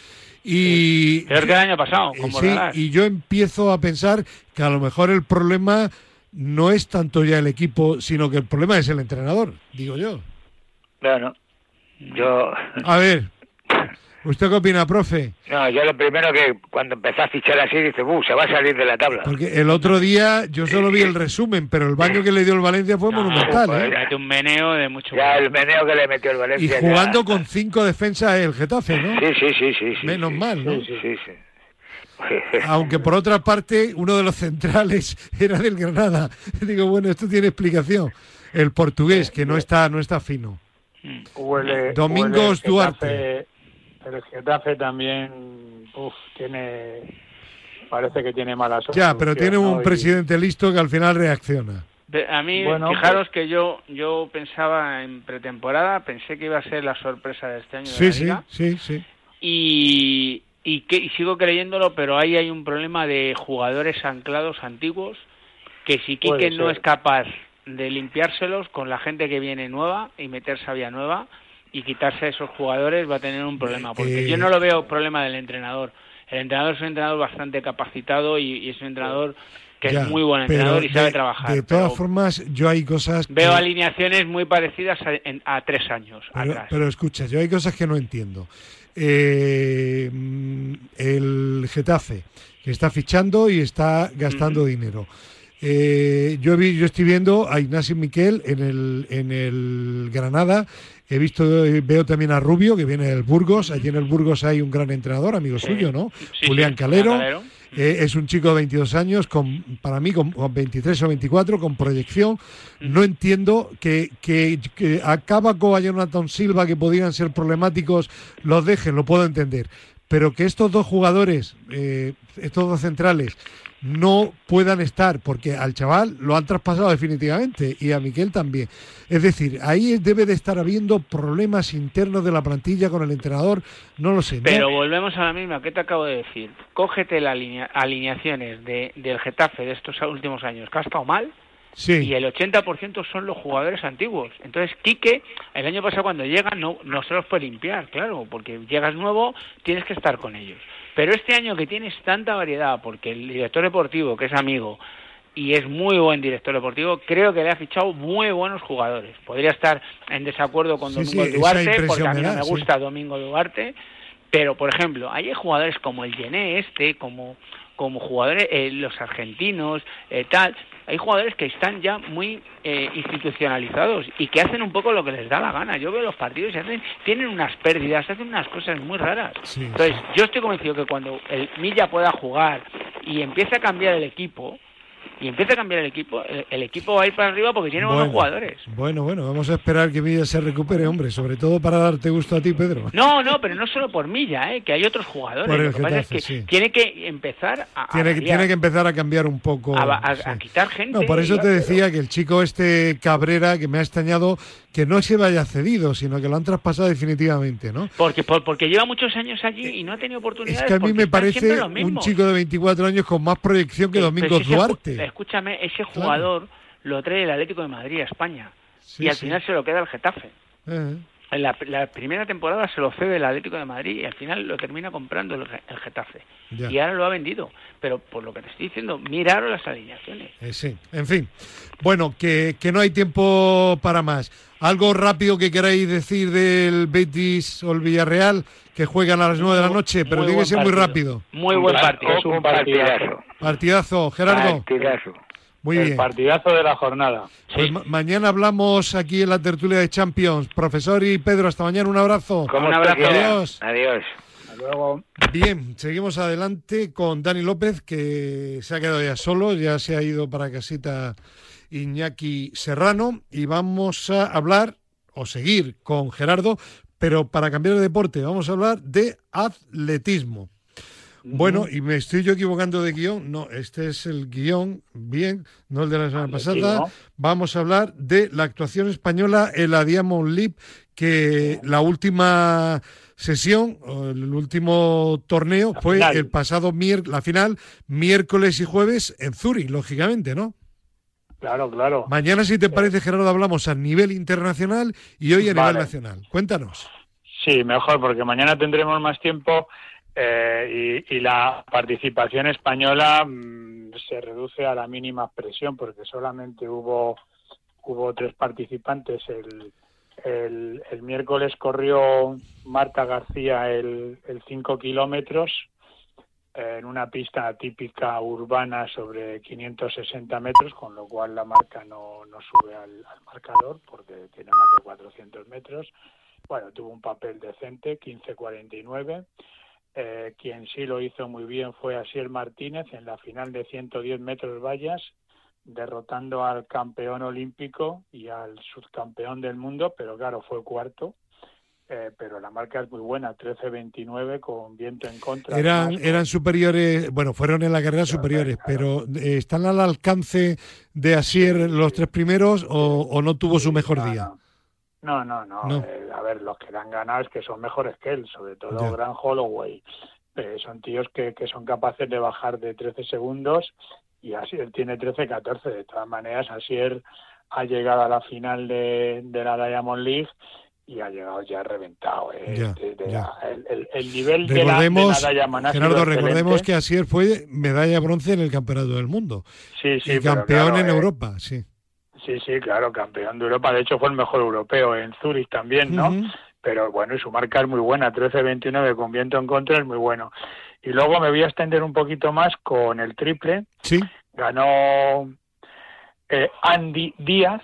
S10: Y,
S14: Peor que el año pasado,
S10: eh,
S14: como
S10: sí, y yo empiezo a pensar que a lo mejor el problema no es tanto ya el equipo, sino que el problema es el entrenador, digo yo.
S13: Bueno, yo...
S10: A ver, ¿Usted qué opina, profe?
S13: No, yo lo primero que cuando empezó a fichar así, dice, "Uh, se va a salir de la tabla.
S10: Porque el otro día yo solo vi el resumen, pero el baño que le dio el Valencia fue monumental, ¿eh?
S14: Mete un meneo de mucho
S13: Ya el meneo que le metió el
S10: Y
S13: Valencia.
S10: jugando
S13: ya-
S10: con cinco defensas el Getafe, ¿no?
S13: Sí, sí, sí, sí.
S10: Menos
S13: sí,
S10: mal, ¿no?
S13: Sí, sí, sí.
S10: Aunque por otra parte, uno de los centrales era del Granada. Digo, bueno, esto tiene explicación. El portugués, que no está, no está fino.
S15: Huele-
S10: Domingos
S15: huele el
S10: Duarte.
S15: El Getafe también, uf, tiene, parece que tiene mala suerte.
S10: Ya, pero tiene un
S15: ¿no? Y-
S10: presidente listo que al final reacciona.
S14: A mí,
S15: Bueno,
S14: fijaros que yo yo pensaba en pretemporada, pensé que iba a ser la sorpresa de este año de
S10: Sí,
S14: la
S10: sí,
S14: Liga
S10: sí, sí.
S14: y, y, que, y sigo creyéndolo, pero ahí hay un problema de jugadores anclados antiguos que si Quique no es capaz de limpiárselos con la gente que viene nueva y meter sabia nueva y quitarse a esos jugadores va a tener un problema, porque
S10: Eh,
S14: yo no lo veo problema del entrenador. El entrenador es un entrenador bastante capacitado y, y es un entrenador que
S10: Ya,
S14: es muy buen entrenador y sabe
S10: de-
S14: trabajar.
S10: De todas formas, yo hay cosas.
S14: Veo alineaciones muy parecidas a, en- a tres años
S10: Pero,
S14: atrás.
S10: pero escucha, yo hay cosas que no entiendo. Eh, mm, el Getafe, que está fichando y está gastando dinero. Eh, yo, vi, yo estoy viendo a Ignacio Miquel en el, en el Granada. He visto, veo también a Rubio, que viene del Burgos. Allí en el Burgos hay un gran entrenador, amigo
S14: Sí.
S10: suyo, ¿no?
S14: Sí,
S10: Julián Calero. Eh, es un chico de 22 años, con, para mí con, con 23 o 24, con proyección. No entiendo que, que, que a Cábaco, a Jonathan Silva, que podían ser problemáticos, los dejen, lo puedo entender. Pero que estos dos jugadores, eh, estos dos centrales, no puedan estar, porque al chaval lo han traspasado definitivamente y a Miquel también. Es decir, ahí debe de estar habiendo problemas internos de la plantilla con el entrenador, no lo sé.
S14: Pero volvemos a la misma que te acabo de decir. Cógete las alineaciones de, del Getafe de estos últimos años, que ha estado mal,
S10: Sí.
S14: y el 80% son los jugadores antiguos. Entonces, Quique, el año pasado cuando llega, no, no se los puede limpiar, claro, porque llegas nuevo, tienes que estar con ellos. Pero este año que tienes tanta variedad, porque el director deportivo, que es amigo, y es muy buen director deportivo, creo que le ha fichado muy buenos jugadores. Podría estar en desacuerdo con
S10: Sí,
S14: Domingo
S10: sí,
S14: Duarte, porque a mí no me
S10: sí.
S14: gusta Domingo Duarte, pero por ejemplo, hay jugadores como el Gené este, como como jugadores, eh, los argentinos, eh, tal, hay jugadores que están ya muy eh, institucionalizados y que hacen un poco lo que les da la gana. Yo veo los partidos y hacen, tienen unas pérdidas, hacen unas cosas muy raras. Entonces, yo estoy convencido que cuando el Milla pueda jugar y empiece a cambiar el equipo, y empieza a cambiar el equipo, el, el equipo va a ir para arriba porque tiene buenos jugadores.
S10: Bueno, bueno, vamos a esperar que Milla se recupere, hombre, sobre todo para darte gusto a ti, Pedro.
S14: No, no, pero no solo por Milla, ¿eh? que hay otros jugadores. Lo que pasa es que
S10: sí.
S14: tiene que empezar a, a
S10: Tiene, que-
S14: variar,
S10: tiene que empezar a cambiar un poco.
S14: a, a-
S10: sí.
S14: a quitar gente.
S10: No, por eso te decía que el chico este Cabrera, que me ha extrañado, que no se vaya cedido, sino que lo han traspasado definitivamente, ¿no?
S14: Porque, por- porque lleva muchos años allí y no ha tenido
S10: Es
S14: oportunidades.
S10: que a mí me parece un chico de 24 años con más proyección que
S14: Pero
S10: Domingos
S14: si Escúchame, ese jugador lo trae el Atlético de Madrid a España y al
S10: sí.
S14: final se lo queda el Getafe.
S10: Eh,
S14: la, la primera temporada se lo cede el Atlético de Madrid y al final lo termina comprando el, el Getafe.
S10: Ya.
S14: Y ahora lo ha vendido. Pero por lo que te estoy diciendo, miraron las alineaciones.
S10: eh, sí, en fin. Bueno, que, que no hay tiempo para más. Algo rápido que queráis decir del Betis o el Villarreal, que juegan a las 9 de la noche, pero tiene que ser muy rápido.
S14: Muy buen partido.
S15: Es un partidazo.
S10: Partidazo, Gerardo.
S13: Partidazo.
S10: Muy
S15: el
S10: bien.
S15: partidazo de la jornada.
S10: Pues ma- mañana hablamos aquí en la tertulia de Champions. Profesor y Pedro, hasta mañana. Un abrazo.
S13: Como
S14: Un abrazo.
S10: Adiós.
S13: Adiós.
S15: Hasta luego.
S10: Bien, seguimos adelante con Dani López, que se ha quedado ya solo, ya se ha ido para casita Iñaki Serrano, y vamos a hablar, o seguir con Gerardo, pero para cambiar de deporte, vamos a hablar de atletismo. Bueno, y me estoy yo equivocando de guion. No, este es el guion, bien, no el de la semana pasada. Vamos a hablar de la actuación española en la Diamond League, que la última sesión, el último torneo, fue
S15: final.
S10: el pasado miércoles, la final, miércoles y jueves en Zurich, lógicamente, ¿no?
S15: Claro, claro.
S10: Mañana, si te parece, Gerardo, hablamos a nivel internacional y hoy a nivel nacional. Cuéntanos.
S15: Sí, mejor, porque mañana tendremos más tiempo eh, y, la participación española mm, se reduce a la mínima expresión, porque solamente hubo hubo tres participantes el, El, el miércoles corrió Marta García el, el 5 kilómetros en una pista típica urbana sobre 560 metros, con lo cual la marca no, no sube al, al marcador porque tiene más de 400 metros. Bueno, tuvo un papel decente, 15.49. Eh, quien sí lo hizo muy bien fue Asiel Martínez en la final de 110 metros vallas, derrotando al campeón olímpico y al subcampeón del mundo, pero claro, fue cuarto. Eh, pero la marca es muy buena, 13.29 con viento en contra.
S10: Eran,
S15: Además,
S10: eran superiores, bueno, fueron en la carrera superiores, pero eh, ¿están al alcance de Asier los tres primeros o, o no tuvo su mejor día?
S15: No, no, no.
S10: No.
S15: eh, a ver, los que le han ganado es que son mejores que él, sobre todo. Gran Holloway. Eh, son tíos que, que son capaces de bajar de 13 segundos y Asier tiene 13-14. De todas maneras, Asier ha llegado a la final de, de la Diamond League y ha llegado ya reventado. eh.
S10: Ya,
S15: De- de
S10: ya.
S15: la- el, el- el nivel de la, de
S10: Recordemos,
S15: la
S10: Gerardo, recordemos que Asier fue medalla de bronce en el Campeonato del Mundo
S15: Sí, sí,
S10: y campeón
S15: claro,
S10: en
S15: eh,
S10: Europa, sí.
S15: Sí, sí, claro, campeón de Europa. De hecho, fue el mejor europeo en Zurich también, ¿no? Pero bueno, y su marca es muy buena, 13-29 con viento en contra es muy bueno. Y luego me voy a extender un poquito más con el triple.
S10: Sí.
S15: Ganó eh, Andy Díaz,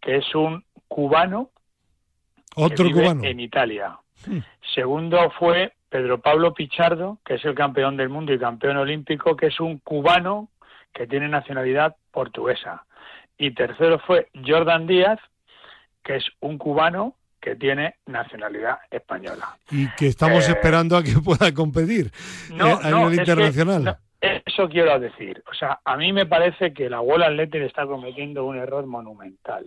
S15: que es un cubano que
S10: Otro
S15: vive
S10: cubano.
S15: en Italia.
S10: Hmm.
S15: Segundo fue Pedro Pablo Pichardo, que es el campeón del mundo y campeón olímpico, que es un cubano que tiene nacionalidad portuguesa. Y tercero fue Jordan Díaz, que es un cubano que tiene nacionalidad española.
S10: Y que estamos
S15: Eh,
S10: esperando a que pueda competir
S15: No,
S10: eh, a
S15: no,
S10: nivel internacional.
S15: no, eso quiero decir. O sea, a mí me parece que la World Athletic está cometiendo un error monumental.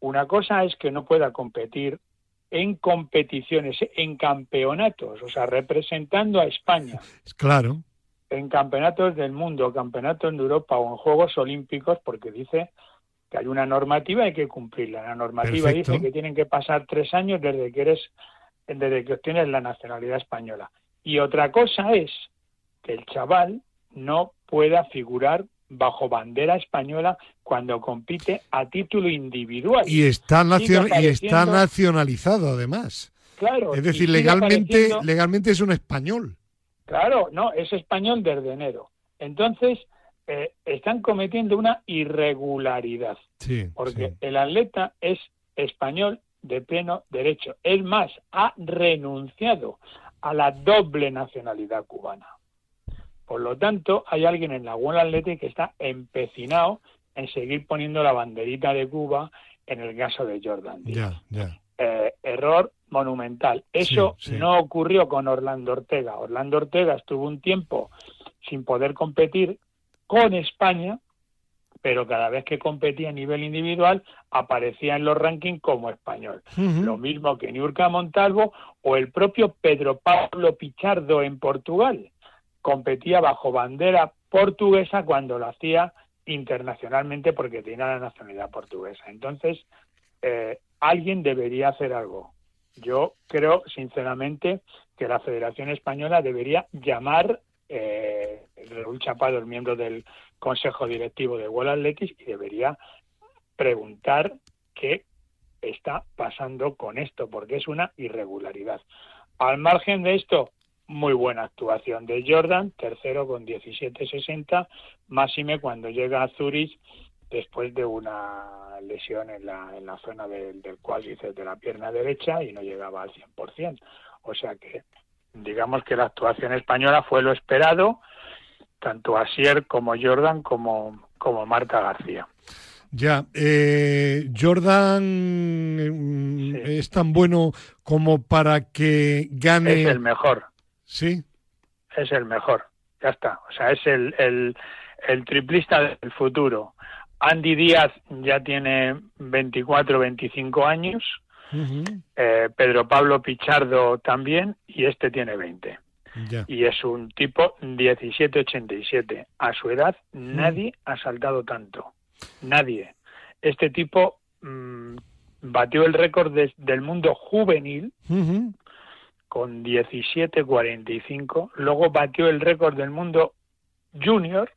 S15: Una cosa es que no pueda competir en competiciones, en campeonatos, o sea, representando a España
S10: Claro.
S15: En campeonatos del mundo, campeonatos de Europa o en Juegos Olímpicos, porque dice que hay una normativa y hay que cumplirla. La normativa
S10: Perfecto.
S15: dice que tienen que pasar tres años desde que eres, desde que obtienes la nacionalidad española. Y otra cosa es que el chaval no pueda figurar bajo bandera española cuando compite a título individual.
S10: Y está, nacion- y está nacionalizado además.
S15: Claro,
S10: Es decir, legalmente, legalmente es un español.
S15: Claro, no, es español desde enero. Entonces, eh, están cometiendo una irregularidad,
S10: Sí.
S15: porque el atleta es español de pleno derecho. Es más, ha renunciado a la doble nacionalidad cubana. Por lo tanto, hay alguien en la World Athletic que está empecinado en seguir poniendo la banderita de Cuba en el caso de Jordan
S10: Ya, ya.
S15: eh, error monumental. Eso
S10: Sí, sí.
S15: no ocurrió con Orlando Ortega. Orlando Ortega estuvo un tiempo sin poder competir con España, pero cada vez que competía a nivel individual aparecía en los rankings como español. Lo mismo que Niurka Montalvo o el propio Pedro Pablo Pichardo en Portugal. Competía bajo bandera portuguesa cuando lo hacía internacionalmente porque tenía la nacionalidad portuguesa. Entonces, eh, alguien debería hacer algo. Yo creo, sinceramente, que la Federación Española debería llamar eh, Raúl Chapado, el miembro del Consejo Directivo de World Athletics, y debería preguntar qué está pasando con esto, porque es una irregularidad. Al margen de esto, muy buena actuación de Jordan, tercero con 17.60, máxime cuando llega a Zurich después de una lesión en la, en la zona del, del cuádriceps de la pierna derecha y no llegaba al 100%. O sea que digamos que la actuación española fue lo esperado, tanto Asier como Jordan como, como Marta García.
S10: Ya, eh, Jordan mm, es tan bueno como para que gane.
S15: Es el mejor.
S10: Sí.
S15: Es el mejor. Ya está. O sea, es el, el, el triplista del futuro. Andy Díaz ya tiene 24, 25 años. Eh, Pedro Pablo Pichardo también. Y este tiene 20.
S10: Ya.
S15: Y es un tipo 17-87. A su edad nadie ha saltado tanto. Nadie. Este tipo mm, batió el récord de- del mundo juvenil
S10: Ujú.
S15: con 17.45, luego batió el récord del mundo junior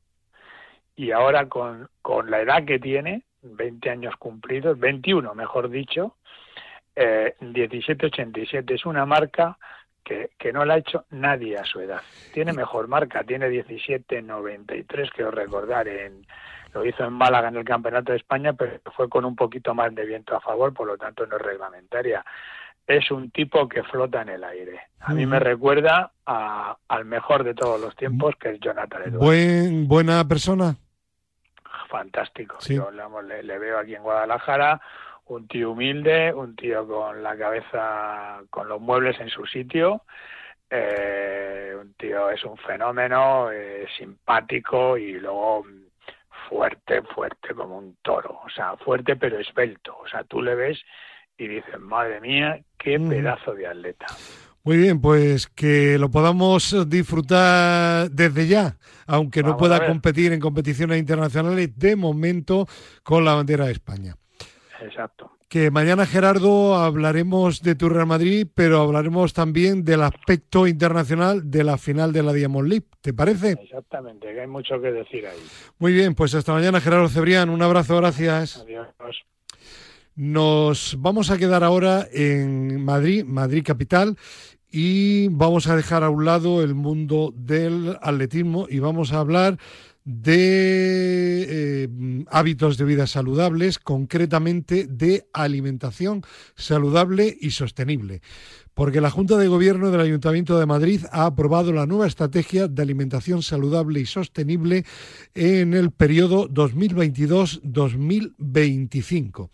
S15: y ahora con, con la edad que tiene, 20 años cumplidos, 21 mejor dicho, Eh, 1787 es una marca que, que, no la ha hecho nadie a su edad. Tiene mejor marca, tiene 17.93, quiero recordar, en, lo hizo en Málaga en el Campeonato de España, pero fue con un poquito más de viento a favor, por lo tanto no es reglamentaria. Es un tipo que flota en el aire. A mí me recuerda a, al mejor de todos los tiempos, que es Jonathan Edwards.
S10: Buen, ¿Buena persona?
S15: Fantástico. Sí. Yo le, le veo aquí en Guadalajara, un tío humilde, un tío con la cabeza, con los muebles en su sitio. Eh, un tío es un fenómeno, eh, simpático y luego fuerte, fuerte como un toro, o sea, fuerte pero esbelto, o sea, tú le ves y dices, madre mía, qué pedazo de atleta.
S10: Muy bien, pues que lo podamos disfrutar desde ya, aunque no pueda competir en competiciones internacionales de momento con la bandera de España.
S15: Exacto.
S10: Que mañana, Gerardo, hablaremos de tu Real Madrid, pero hablaremos también del aspecto internacional de la final de la Diamond League. ¿Te parece?
S15: Exactamente, que hay mucho que decir ahí.
S10: Muy bien, pues hasta mañana, Gerardo Cebrián. Un abrazo, gracias.
S15: Adiós.
S10: Nos vamos a quedar ahora en Madrid, Madrid capital, y vamos a dejar a un lado el mundo del atletismo y vamos a hablar de eh, hábitos de vida saludables, concretamente de alimentación saludable y sostenible. Porque la Junta de Gobierno del Ayuntamiento de Madrid ha aprobado la nueva estrategia de alimentación saludable y sostenible en el periodo 2022-2025.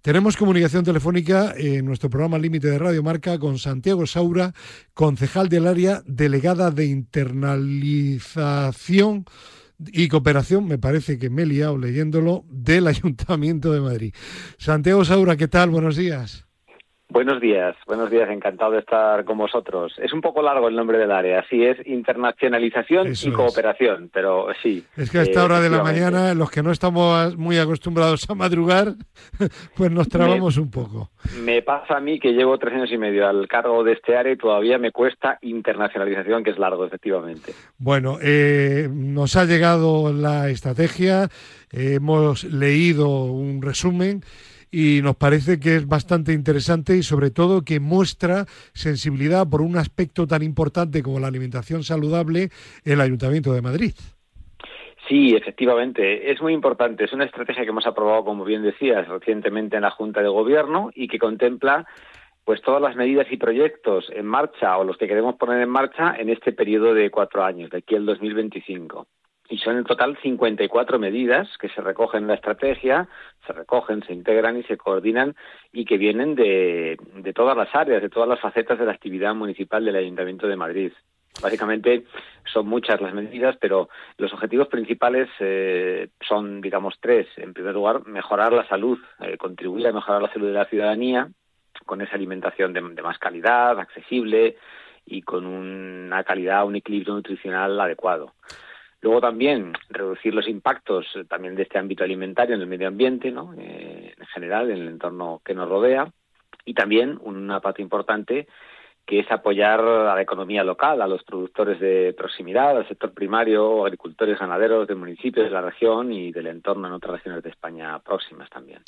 S10: Tenemos comunicación telefónica en nuestro programa Límite de Radio Marca con Santiago Saura, concejal del área delegada de internalización y cooperación, me parece que me he liado leyéndolo, del Ayuntamiento de Madrid. Santiago Saura, ¿qué tal? Buenos días.
S16: Buenos días, buenos días, encantado de estar con vosotros. Es un poco largo el nombre del área, sí, es internacionalización
S10: Eso
S16: y
S10: es.
S16: cooperación, pero sí.
S10: Es que a esta hora de la mañana, los que no estamos muy acostumbrados a madrugar, pues nos trabamos un poco.
S16: Me pasa a mí que llevo tres años y medio al cargo de este área y todavía me cuesta internacionalización, que es largo, efectivamente.
S10: Bueno, eh, nos ha llegado la estrategia, eh, hemos leído un resumen y nos parece que es bastante interesante y sobre todo que muestra sensibilidad por un aspecto tan importante como la alimentación saludable el Ayuntamiento de Madrid.
S16: Sí, efectivamente, es muy importante. Es una estrategia que hemos aprobado, como bien decías, recientemente en la Junta de Gobierno y que contempla pues todas las medidas y proyectos en marcha o los que queremos poner en marcha en este periodo de cuatro años, de aquí al 2025. Y son en total 54 medidas que se recogen en la estrategia, se recogen, se integran y se coordinan y que vienen de, de todas las áreas, de todas las facetas de la actividad municipal del Ayuntamiento de Madrid. Básicamente son muchas las medidas, pero los objetivos principales eh, son, digamos, tres. En primer lugar, mejorar la salud, eh, contribuir a mejorar la salud de la ciudadanía con esa alimentación de, de más calidad, accesible y con una calidad, un equilibrio nutricional adecuado. Luego también reducir los impactos eh, también de este ámbito alimentario en el medio ambiente, ¿no? Eh, en general, en el entorno que nos rodea. Y también una parte importante que es apoyar a la economía local, a los productores de proximidad, al sector primario, agricultores, ganaderos del municipio, de la región y del entorno en otras regiones de España próximas también.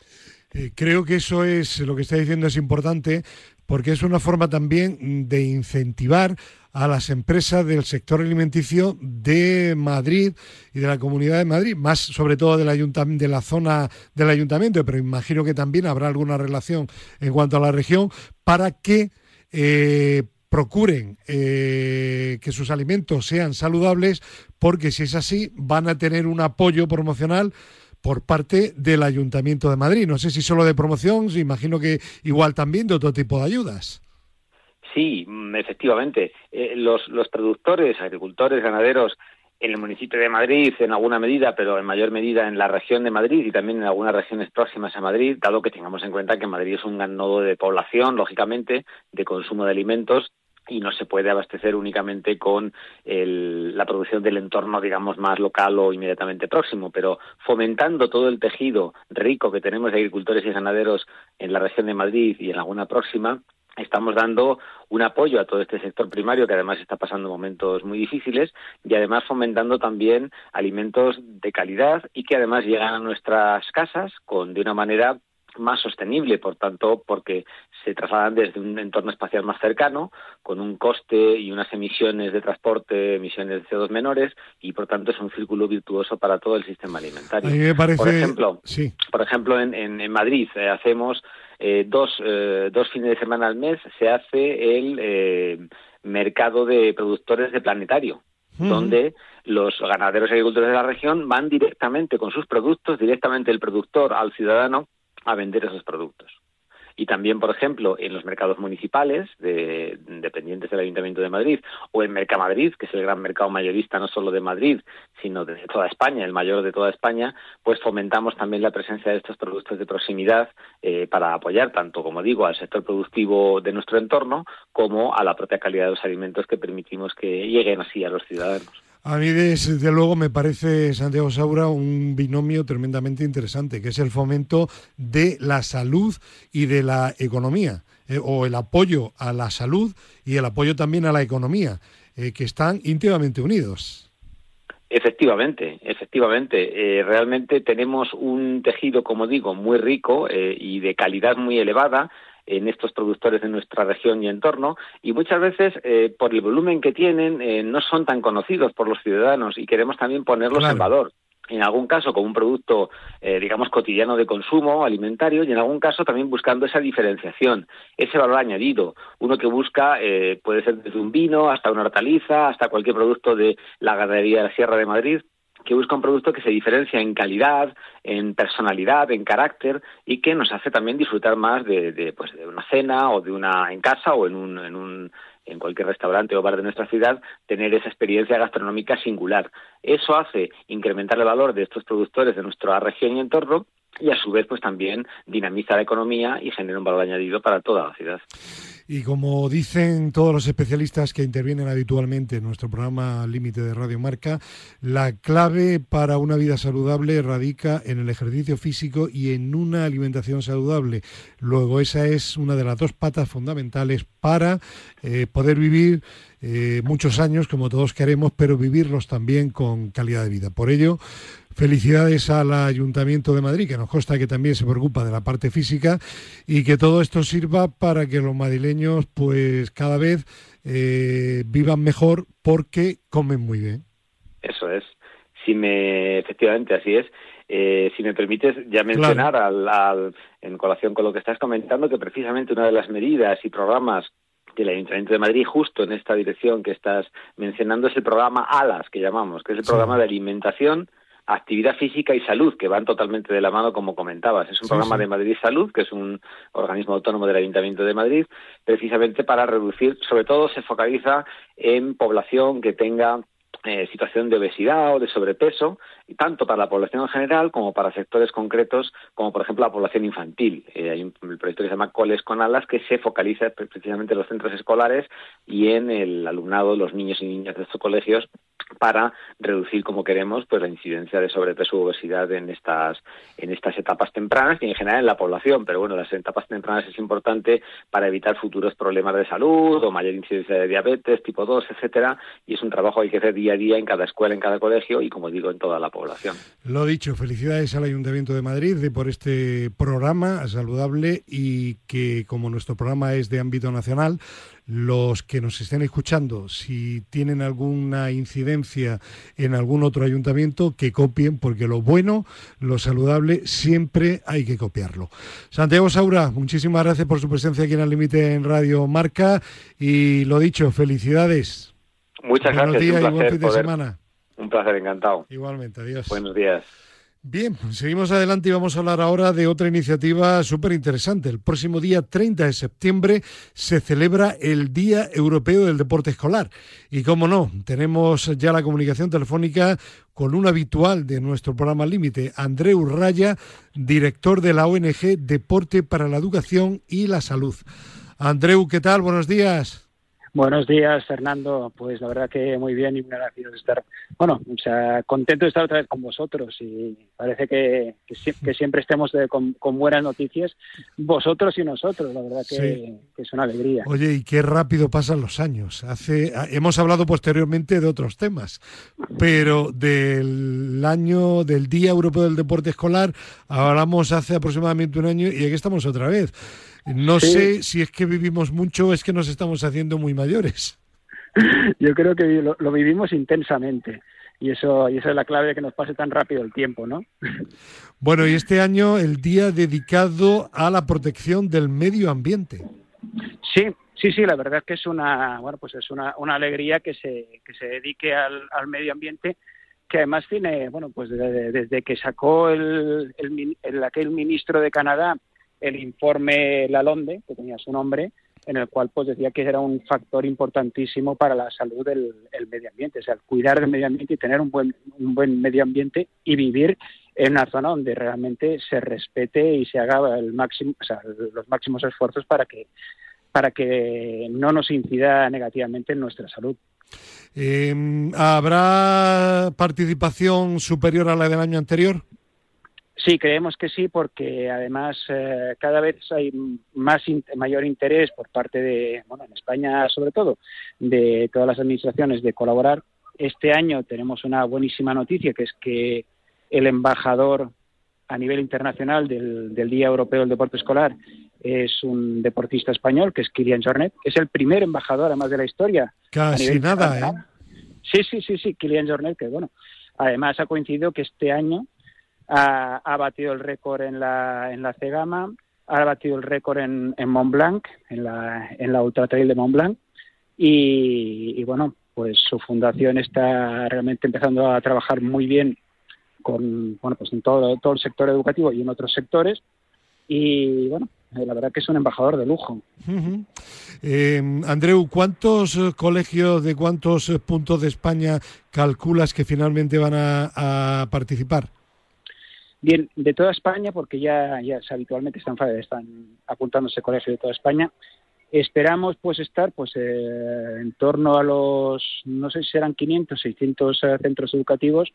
S10: Eh, creo que eso es lo que está diciendo es importante porque es una forma también de incentivar a las empresas del sector alimenticio de Madrid y de la Comunidad de Madrid, más sobre todo del ayuntamiento, de la zona del ayuntamiento, pero imagino que también habrá alguna relación en cuanto a la región, para que eh, procuren eh, que sus alimentos sean saludables, porque si es así, van a tener un apoyo promocional por parte del Ayuntamiento de Madrid. No sé si solo de promoción, imagino que igual también de otro tipo de ayudas.
S16: Sí, mm, efectivamente. Eh, los, los productores, agricultores, ganaderos en el municipio de Madrid, en alguna medida, pero en mayor medida en la región de Madrid y también en algunas regiones próximas a Madrid, dado que tengamos en cuenta que Madrid es un gran nodo de población, lógicamente, de consumo de alimentos y no se puede abastecer únicamente con el, la producción del entorno, digamos, más local o inmediatamente próximo, pero fomentando todo el tejido rico que tenemos de agricultores y ganaderos en la región de Madrid y en alguna próxima, estamos dando un apoyo a todo este sector primario que además está pasando momentos muy difíciles y además fomentando también alimentos de calidad y que además llegan a nuestras casas con de una manera más sostenible, por tanto, porque se trasladan desde un entorno espacial más cercano, con un coste y unas emisiones de transporte, emisiones de CO2 menores, y por tanto es un círculo virtuoso para todo el sistema alimentario.
S10: Parece...
S16: Por ejemplo,
S10: sí.
S16: por ejemplo en, en, en Madrid eh, hacemos eh, dos, eh, dos fines de semana al mes, se hace el eh, mercado de productores de planetario donde los ganaderos y agricultores de la región van directamente con sus productos, directamente el productor al ciudadano a vender esos productos. Y también, por ejemplo, en los mercados municipales de, dependientes del Ayuntamiento de Madrid o en Mercamadrid, que es el gran mercado mayorista no solo de Madrid, sino de toda España, el mayor de toda España, pues fomentamos también la presencia de estos productos de proximidad eh, para apoyar tanto, como digo, al sector productivo de nuestro entorno como a la propia calidad de los alimentos que permitimos que lleguen así a los ciudadanos.
S10: A mí, desde luego, me parece, Santiago Saura, un binomio tremendamente interesante, que es el fomento de la salud y de la economía, eh, o el apoyo a la salud y el apoyo también a la economía, eh, que están íntimamente unidos.
S16: Efectivamente, efectivamente. Eh, realmente tenemos un tejido, como digo, muy rico y de calidad muy elevada en estos productores de nuestra región y entorno y muchas veces eh, por el volumen que tienen eh, no son tan conocidos por los ciudadanos y queremos también ponerlos
S10: Claro.
S16: en valor en algún caso como un producto, eh, digamos, cotidiano de consumo alimentario y en algún caso también buscando esa diferenciación, ese valor añadido. Uno que busca, eh, puede ser desde un vino hasta una hortaliza, hasta cualquier producto de la ganadería de la Sierra de Madrid, que busca un producto que se diferencia en calidad, en personalidad, en carácter y que nos hace también disfrutar más de, de, pues, de una cena o de una en casa o en un, en un en cualquier restaurante o bar de nuestra ciudad, tener esa experiencia gastronómica singular. Eso hace incrementar el valor de estos productores de nuestra región y entorno y a su vez pues también dinamiza la economía y genera un valor añadido para toda la ciudad.
S10: Y como dicen todos los especialistas que intervienen habitualmente en nuestro programa Límite de Radio Marca, la clave para una vida saludable radica en el ejercicio físico y en una alimentación saludable. Luego, esa es una de las dos patas fundamentales para eh, poder vivir eh, muchos años, como todos queremos, pero vivirlos también con calidad de vida. Por ello, Felicidades al Ayuntamiento de Madrid, que nos consta que también se preocupa de la parte física y que todo esto sirva para que los madrileños, pues cada vez eh, vivan mejor porque comen muy bien.
S16: Eso es. Si me, efectivamente, así es. Eh, si me permites ya mencionar al, al, en colación con lo que estás comentando que precisamente una de las medidas y programas del Ayuntamiento de Madrid, justo en esta dirección que estás mencionando, es el programa ALAS, que llamamos, que es el programa de alimentación, actividad física y salud, que van totalmente de la mano, como comentabas. Es un
S10: Sí,
S16: programa
S10: sí.
S16: de Madrid Salud, que es un organismo autónomo del Ayuntamiento de Madrid, precisamente para reducir, sobre todo se focaliza en población que tenga eh, situación de obesidad o de sobrepeso, tanto para la población en general como para sectores concretos, como por ejemplo la población infantil. Eh, hay un proyecto que se llama Coles con Alas, que se focaliza pre- precisamente en los centros escolares y en el alumnado, los niños y niñas de estos colegios, para reducir, como queremos, pues la incidencia de sobrepeso u obesidad en estas en estas etapas tempranas y en general en la población. Pero bueno, las etapas tempranas es importante para evitar futuros problemas de salud o mayor incidencia de diabetes, tipo 2, etcétera. Y es un trabajo que hay que hacer día a día en cada escuela, en cada colegio y, como digo, en toda la población.
S10: Lo dicho, felicidades al Ayuntamiento de Madrid de por este programa saludable y que como nuestro programa es de ámbito nacional, los que nos estén escuchando, si tienen alguna incidencia en algún otro ayuntamiento, que copien, porque lo bueno, lo saludable, siempre hay que copiarlo. Santiago Saura, muchísimas gracias por su presencia aquí en el límite en Radio Marca y lo dicho, felicidades.
S16: Muchas
S10: Buenos
S16: gracias.
S10: días y buen fin de
S16: poder-
S10: semana.
S16: Un placer, encantado.
S10: Igualmente, adiós.
S16: Buenos días.
S10: Bien, pues seguimos adelante y vamos a hablar ahora de otra iniciativa súper interesante. El próximo día 30 de septiembre se celebra el Día Europeo del Deporte Escolar. Y como no, tenemos ya la comunicación telefónica con un habitual de nuestro programa Límite, Andreu Raya, director de la ONG Deporte para la Educación y la Salud. Andreu, ¿qué tal? Buenos días.
S17: Buenos días, Fernando. Pues la verdad que muy bien y muy agradecido de estar, bueno, o sea, contento de estar otra vez con vosotros y parece que, que, sie- que siempre estemos de- con, con buenas noticias, vosotros y nosotros, la verdad que,
S10: Sí.
S17: que es una alegría.
S10: Oye, y qué rápido pasan los años. Hace, hemos hablado posteriormente de otros temas, pero del año del Día Europeo del Deporte Escolar hablamos hace aproximadamente un año y aquí estamos otra vez. No
S17: Sí.
S10: sé si es que vivimos mucho o es que nos estamos haciendo muy mayores.
S17: Yo creo que lo, lo vivimos intensamente y eso y esa es la clave de que nos pase tan rápido el tiempo, ¿no?
S10: Bueno, y este año el día dedicado a la protección del medio ambiente.
S17: Sí, sí, sí, la verdad es que es una, bueno, pues es una, una alegría que se, que se dedique al, al medio ambiente, que además tiene, bueno, pues desde, desde que sacó el, el, el- aquel ministro de Canadá el informe Lalonde, que tenía su nombre, en el cual pues decía que era un factor importantísimo para la salud del el medio ambiente, o sea, el cuidar del medio ambiente y tener un buen, un buen medio ambiente y vivir en una zona donde realmente se respete y se haga el máximo, o sea, los máximos esfuerzos para que para que no nos incida negativamente en nuestra salud.
S10: Eh, ¿Habrá participación superior a la del año anterior?
S17: Sí, creemos que sí, porque además eh, cada vez hay más in- mayor interés por parte de, bueno, en España sobre todo, de todas las administraciones de colaborar. Este año tenemos una buenísima noticia, que es que el embajador a nivel internacional del, del Día Europeo del Deporte Escolar es un deportista español, que es Kilian Jornet. Es el primer embajador, además de la historia.
S10: Casi nada, ¿eh?
S17: Sí, sí, sí, sí, Kilian Jornet, que bueno, además ha coincidido que este año ha, ha batido el récord en la, en la Cegama, ha batido el récord en, en Mont Blanc, en la, en la Ultra Trail de Mont Blanc, y, y bueno, pues su fundación está realmente empezando a trabajar muy bien con, bueno, pues en todo, todo el sector educativo y en otros sectores, y bueno, eh, la verdad que es un embajador de lujo.
S10: Eh, Andreu, ¿cuántos eh, colegios de cuántos puntos de España calculas que finalmente van a participar?
S17: Bien, de toda España, porque ya, ya habitualmente están apuntándose colegios de toda España, esperamos pues estar pues eh, en torno a los, no sé si serán 500, 600 eh, centros educativos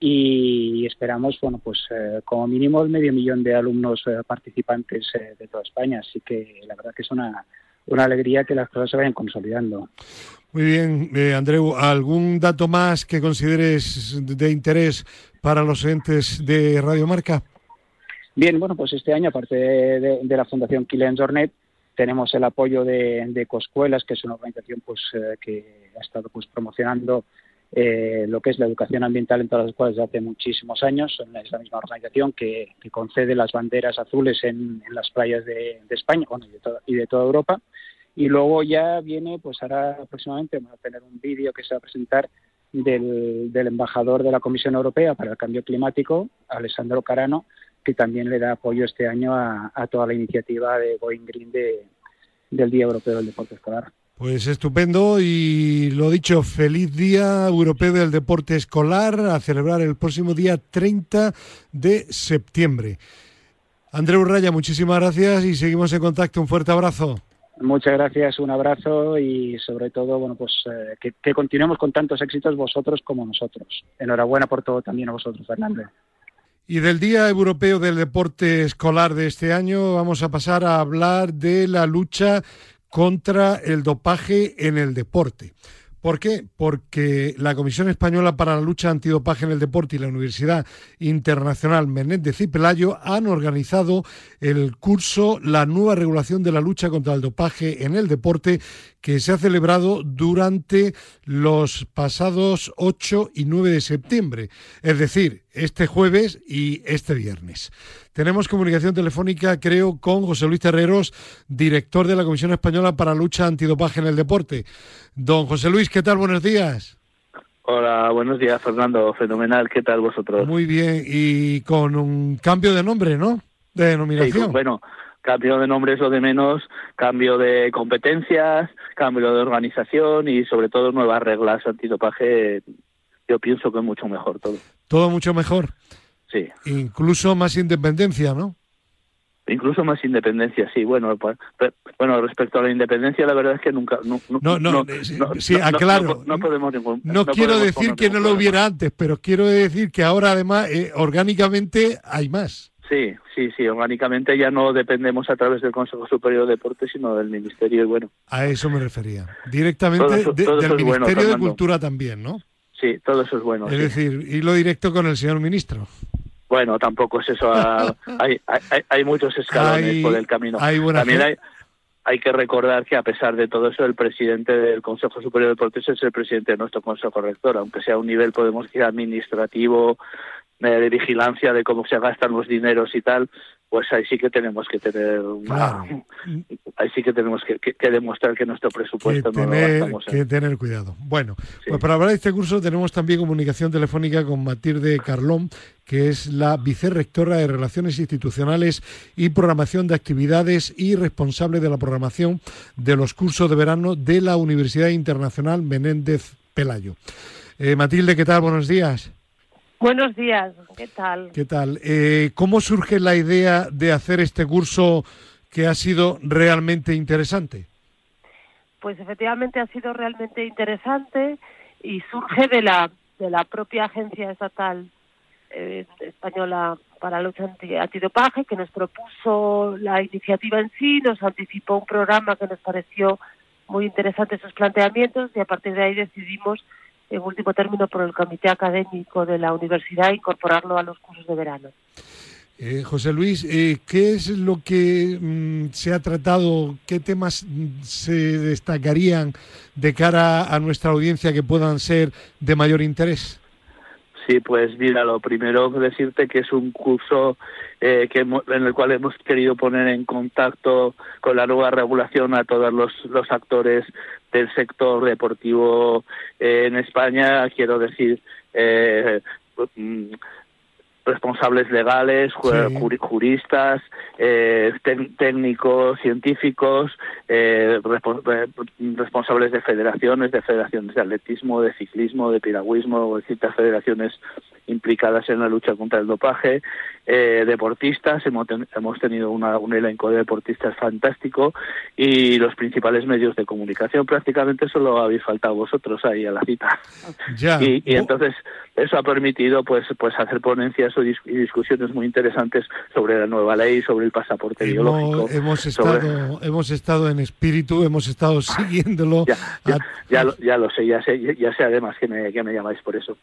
S17: y esperamos, bueno, pues eh, como mínimo el medio millón de alumnos eh, participantes eh, de toda España. Así que la verdad que es una, una alegría que las cosas se vayan consolidando.
S10: Muy bien, eh, Andreu, ¿algún dato más que consideres de interés para los entes de Radio Marca?
S17: Bien, bueno, pues este año, aparte de, la Fundación Kilian Jornet, tenemos el apoyo de, de Ecoscuelas, que es una organización pues eh, que ha estado pues promocionando eh, lo que es la educación ambiental en todas las escuelas desde hace muchísimos años. Es la misma organización que, concede las banderas azules en, las playas de, España y, y de toda Europa. Y luego ya viene, pues ahora próximamente vamos a tener un vídeo que se va a presentar del, embajador de la Comisión Europea para el Cambio Climático, Alessandro Carano, que también le da apoyo este año a, a toda la iniciativa de Going Green de, del Día Europeo del Deporte Escolar.
S10: Pues estupendo y lo dicho, feliz Día Europeo del Deporte Escolar a celebrar el próximo día 30 de septiembre. Andreu Raya, muchísimas gracias y seguimos en contacto. Un fuerte abrazo.
S17: Muchas gracias, un abrazo y sobre todo, bueno, pues eh, que, que continuemos con tantos éxitos vosotros como nosotros. Enhorabuena por todo también a vosotros, Fernando.
S10: Y del Día Europeo del Deporte Escolar de este año vamos a pasar a hablar de la lucha contra el dopaje en el deporte. ¿Por qué? Porque la Comisión Española para la Lucha Antidopaje en el Deporte y la Universidad Internacional Menéndez y Pelayo han organizado el curso La nueva regulación de la lucha contra el dopaje en el deporte que se ha celebrado durante los pasados 8 y 9 de septiembre, es decir, este jueves y este viernes. Tenemos comunicación telefónica, creo, con José Luis Terreros, director de la Comisión Española para Lucha Antidopaje en el Deporte. Don José Luis, ¿qué tal? Buenos días.
S18: Hola, buenos días, Fernando. Fenomenal. ¿Qué tal vosotros?
S10: Muy bien, y con un cambio de nombre, ¿no? De
S18: Sí,
S10: denominación.
S18: pues bueno, cambio de nombre es lo de menos, cambio de competencias, cambio de organización y sobre todo nuevas reglas antidopaje. Yo pienso que es mucho mejor todo.
S10: Todo mucho mejor.
S18: Sí.
S10: Incluso más independencia, ¿no?
S18: incluso más independencia, sí. Bueno, pues, bueno, respecto a la independencia, la verdad es que nunca. No,
S10: No, no, eh, sí, aclaro.
S18: No, podemos ningún-
S10: No, quiero
S18: podemos
S10: decir que no lo hubiera antes, pero quiero decir que ahora además eh, orgánicamente hay más.
S18: Sí, sí, sí. Orgánicamente ya no dependemos a través del Consejo Superior de Deportes, sino del Ministerio. Y bueno,
S10: A eso me refería. Directamente
S18: Todo eso-
S10: de-
S18: todo
S10: del
S18: bueno,
S10: Ministerio de. Cultura también, ¿no?
S18: Sí, todo eso es bueno.
S10: es
S18: sí.
S10: decir, hilo directo con el señor ministro.
S18: Bueno, tampoco es eso. ah, hay, hay, hay muchos escalones
S10: Hay-
S18: por el camino. También hay, hay que recordar que a pesar de todo eso, el presidente del Consejo Superior de Deportes es el presidente de nuestro Consejo Rector, aunque sea a un nivel, podemos decir, administrativo, de vigilancia de cómo se gastan los dineros y tal, pues ahí sí que tenemos que tener una- ahí sí que tenemos que, que- que demostrar que nuestro
S10: que
S18: presupuesto no lo
S10: tener,
S18: gastamos en
S10: que tener cuidado. Bueno, pues para hablar de este curso tenemos también comunicación telefónica con Matilde Carlón, que es la vicerrectora de Relaciones Institucionales y Programación de Actividades y responsable de la programación de los cursos de verano de la Universidad Internacional Menéndez Pelayo. Eh, Matilde, ¿qué tal? Buenos días.
S19: Buenos días, ¿qué tal?
S10: ¿Qué tal? Eh, ¿Cómo surge la idea de hacer este curso que ha sido realmente interesante?
S19: Pues efectivamente ha sido realmente interesante y surge de la de la propia agencia estatal eh, española para la lucha anti- antidopaje que nos propuso la iniciativa en sí, nos anticipó un programa que nos pareció muy interesante sus planteamientos y a partir de ahí decidimos en último término por el comité académico de la universidad incorporarlo a los cursos de verano.
S10: Eh, José Luis, eh, ¿qué es lo que mm, se ha tratado? ¿Qué temas mm, se destacarían de cara a nuestra audiencia que puedan ser de mayor interés?
S18: Sí, pues mira, lo primero que decirte que es un curso eh, que en el cual hemos querido poner en contacto con la nueva regulación a todos los, los actores del sector deportivo eh, en España. Quiero decir, eh, responsables legales,
S20: Sí.
S18: juristas, eh, técnicos, científicos, eh, eh, responsables de federaciones, de federaciones de atletismo, de ciclismo, de piragüismo, de distintas federaciones implicadas en la lucha contra el dopaje, eh, deportistas, hemos, ten- hemos tenido una- un elenco de deportistas fantástico y los principales medios de comunicación. Prácticamente solo habéis faltado vosotros ahí a la cita.
S10: Ya.
S18: Y, y entonces eso ha permitido pues pues hacer ponencias y discusiones muy interesantes sobre la nueva ley, sobre el pasaporte biológico.
S10: Hemos, hemos
S18: sobre-
S10: estado, hemos estado en espíritu, hemos estado siguiéndolo. a-
S18: ya lo, ya lo sé, ya sé, ya sé además que me, que me llamáis por eso.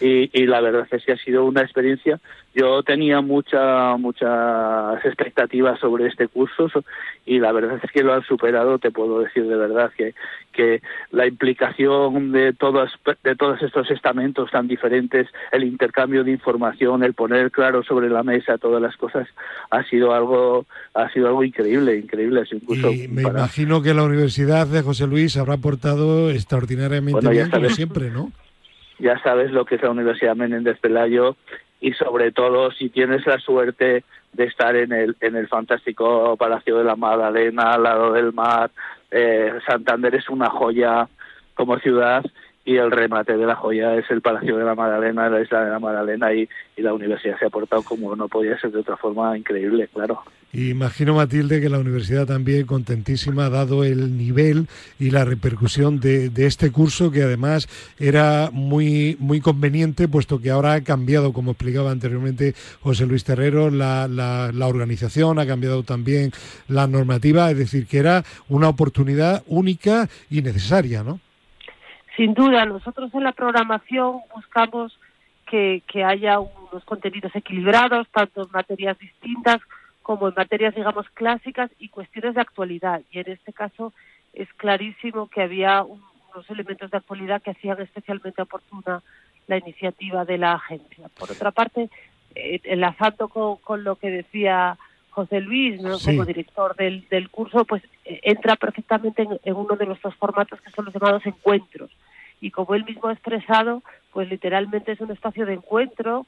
S18: Y, y la verdad es que ha sido una experiencia. Yo tenía mucha, muchas expectativas sobre este curso so- y la verdad es que lo han superado. Te puedo decir de verdad que, que la implicación de todos, de todos estos estamentos tan diferentes, el intercambio de información, el poner claro sobre la mesa todas las cosas, ha sido algo, ha sido algo increíble, increíble. Curso
S10: y me
S18: para-
S10: imagino que la Universidad de José Luis habrá aportado extraordinariamente
S18: Bueno,
S10: bien, como siempre, ¿no?
S18: Ya sabes lo que es la Universidad Menéndez Pelayo y sobre todo si tienes la suerte de estar en el en el fantástico Palacio de la Magdalena al lado del mar eh, Santander es una joya como ciudad y el remate de la joya es el Palacio de la Magdalena la isla de la Magdalena y, y la universidad se ha portado como no podía ser de otra forma increíble claro
S10: Imagino, Matilde, que la universidad también contentísima, dado el nivel y la repercusión de, de este curso, que además era muy, muy conveniente, puesto que ahora ha cambiado, como explicaba anteriormente José Luis Terrero, la, la, la organización, ha cambiado también la normativa, es decir, que era una oportunidad única y necesaria, ¿no?
S19: Sin duda, nosotros en la programación buscamos que, que haya unos contenidos equilibrados, tanto en materias distintas como en materias, digamos, clásicas y cuestiones de actualidad. Y en este caso es clarísimo que había un- unos elementos de actualidad que hacían especialmente oportuna la iniciativa de la agencia. Por otra parte, eh, enlazando con, con lo que decía José Luis, ¿no?
S20: Sí.
S19: como director del, del curso, pues eh, entra perfectamente en, en uno de nuestros formatos que son los llamados encuentros. Y como él mismo ha expresado, pues literalmente es un espacio de encuentro,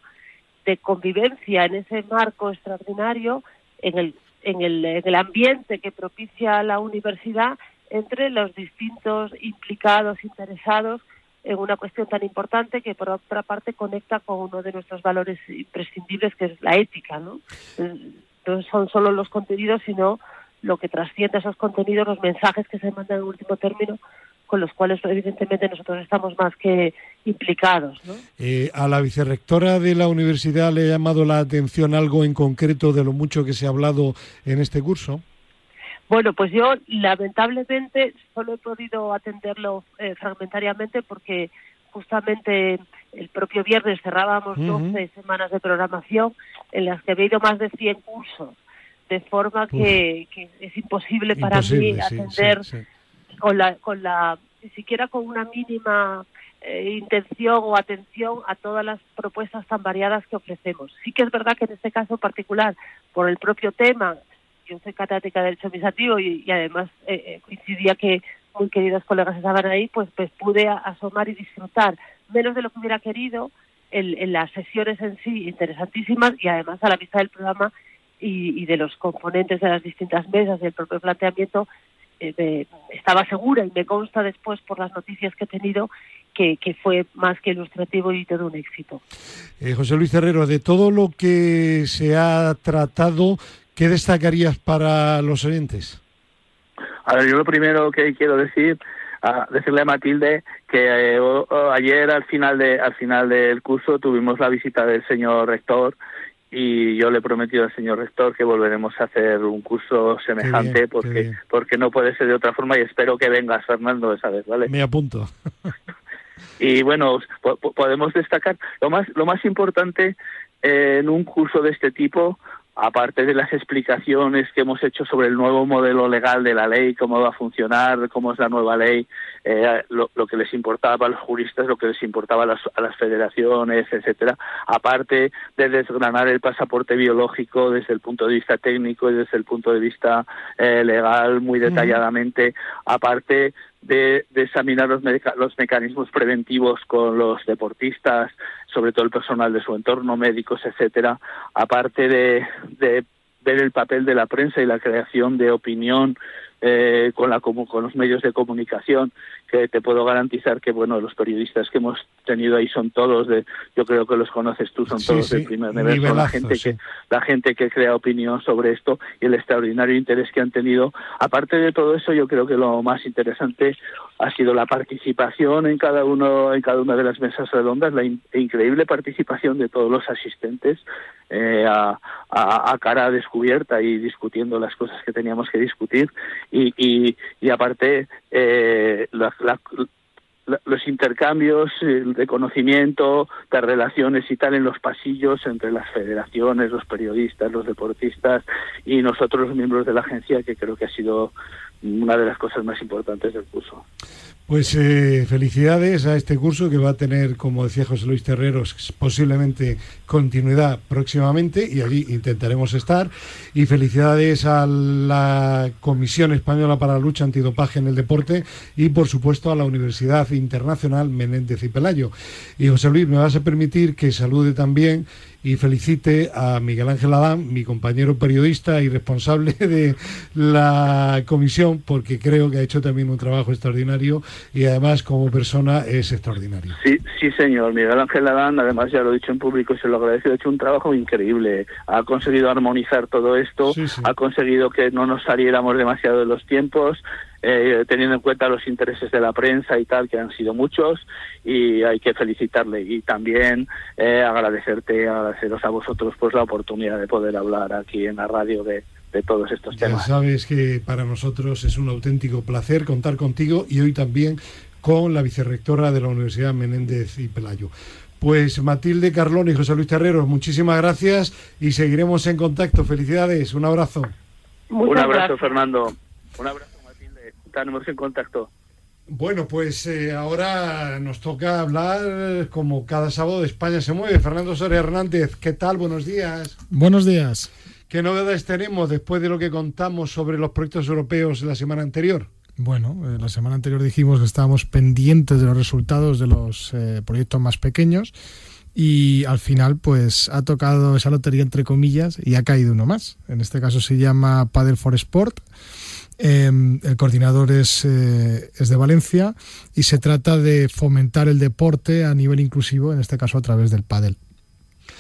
S19: de convivencia en ese marco extraordinario, en el, en el, en el ambiente que propicia la universidad entre los distintos implicados, interesados en una cuestión tan importante que por otra parte conecta con uno de nuestros valores imprescindibles que es la ética, ¿no? no son solo los contenidos, sino lo que trasciende esos contenidos, los mensajes que se mandan en último término, con los cuales evidentemente nosotros estamos más que implicados. ¿no?
S10: Eh, a la vicerrectora de la universidad le ha llamado la atención algo en concreto de lo mucho que se ha hablado en este curso.
S19: Bueno, pues yo lamentablemente solo he podido atenderlo eh, fragmentariamente porque justamente el propio viernes cerrábamos
S2: Ujú.
S19: 12 semanas de programación en las que había ido más de 100 cursos, de forma que, que es imposible para mí
S10: Imposible, sí,
S19: atender
S10: sí, sí.
S19: Con la, con la, ni siquiera con una mínima eh, intención o atención a todas las propuestas tan variadas que ofrecemos. Sí que es verdad que en este caso particular, por el propio tema, yo soy catedrática de Derecho Administrativo y, además eh, eh, coincidía que muy queridos colegas estaban ahí, pues, pues pude asomar y disfrutar, menos de lo que hubiera querido, en, las sesiones en sí interesantísimas y además a la vista del programa y, y de los componentes de las distintas mesas y el propio planteamiento, eh, me- estaba segura y me consta después por las noticias que he tenido que, que fue más que ilustrativo y todo un éxito.
S10: Eh, José Luis Herrero, de todo lo que se ha tratado, ¿qué destacarías para los oyentes?
S18: A ver, yo lo primero que quiero decir, a decirle a Matilde que eh, o- o ayer al final de al final del curso tuvimos la visita del señor rector y yo le he prometido al señor rector que volveremos a hacer un curso semejante
S10: bien,
S18: porque porque no puede ser de otra forma y espero que vengas Fernando esa vez, ¿vale?
S10: Me apunto.
S18: y bueno po- po- podemos destacar lo más lo más importante eh, en un curso de este tipo aparte de las explicaciones que hemos hecho sobre el nuevo modelo legal de la ley cómo va a funcionar cómo es la nueva ley eh, lo, lo que les importaba a los juristas lo que les importaba a las, a las federaciones etcétera aparte de desgranar el pasaporte biológico desde el punto de vista técnico y desde el punto de vista eh, legal muy detalladamente aparte de, de examinar los, meca- los mecanismos preventivos con los deportistas, sobre todo el personal de su entorno, médicos, etcétera, aparte de, de ver el papel de la prensa y la creación de opinión eh, con, la, con los medios de comunicación, que te puedo garantizar que bueno los periodistas que hemos tenido ahí son todos de, yo creo que los conoces tú, son
S10: Sí,
S18: todos
S10: sí,
S18: del primer nivel, son la
S10: nivelazo,
S18: gente
S10: sí.
S18: que la gente que crea opinión sobre esto y el extraordinario interés que han tenido. Aparte de todo eso, yo creo que lo más interesante ha sido la participación en cada uno, en cada una de las mesas redondas, la in- increíble participación de todos los asistentes eh, a, a- a cara descubierta y discutiendo las cosas que teníamos que discutir y, y, y aparte eh, la- la- los intercambios eh, de conocimiento, de relaciones y tal en los pasillos entre las federaciones, los periodistas, los deportistas y nosotros los miembros de la agencia, que creo que ha sido una de las cosas más importantes del curso.
S10: Pues eh, felicidades a este curso que va a tener, como decía José Luis Terreros, posiblemente continuidad próximamente y allí intentaremos estar. Y felicidades a la Comisión Española para la Lucha Antidopaje en el Deporte y, por supuesto, a la Universidad Internacional Menéndez y Pelayo. Y José Luis, me vas a permitir que salude también y felicite a Miguel Ángel Adán, mi compañero periodista y responsable de la comisión, porque creo que ha hecho también un trabajo extraordinario y además como persona es extraordinario.
S18: Sí, sí, señor. Miguel Ángel Adán, además ya lo he dicho en público se lo agradezco, ha hecho un trabajo increíble. Ha conseguido armonizar todo esto, ha conseguido que no nos saliéramos demasiado de los tiempos, eh, teniendo en cuenta los intereses de la prensa y tal, que han sido muchos, y hay que felicitarle. Y también eh, agradecerte, agradeceros a vosotros pues la oportunidad de poder hablar aquí en la radio de, de todos estos
S10: Ya
S18: temas.
S10: sabes que para nosotros es un auténtico placer contar contigo y hoy también con la vicerrectora de la Universidad Menéndez y Pelayo. Pues Matilde Carlón y José Luis Terreros, muchísimas gracias y seguiremos en contacto. Felicidades, un abrazo.
S18: un abrazo, Fernando. Un abrazo. Estaremos en contacto.
S10: Bueno, pues eh, ahora nos toca hablar como cada sábado de España se mueve. Fernando Soria Hernández, ¿qué tal? Buenos días.
S20: Buenos días.
S10: ¿Qué novedades tenemos después de lo que contamos sobre los proyectos europeos la semana anterior?
S20: Bueno, eh, la semana anterior dijimos que estábamos pendientes de los resultados de los eh, proyectos más pequeños y al final pues ha tocado esa lotería entre comillas y ha caído uno más. En este caso se llama Padel for Sport. Eh, el coordinador es, eh, es de Valencia y se trata de fomentar el deporte a nivel inclusivo, en este caso a través del pádel.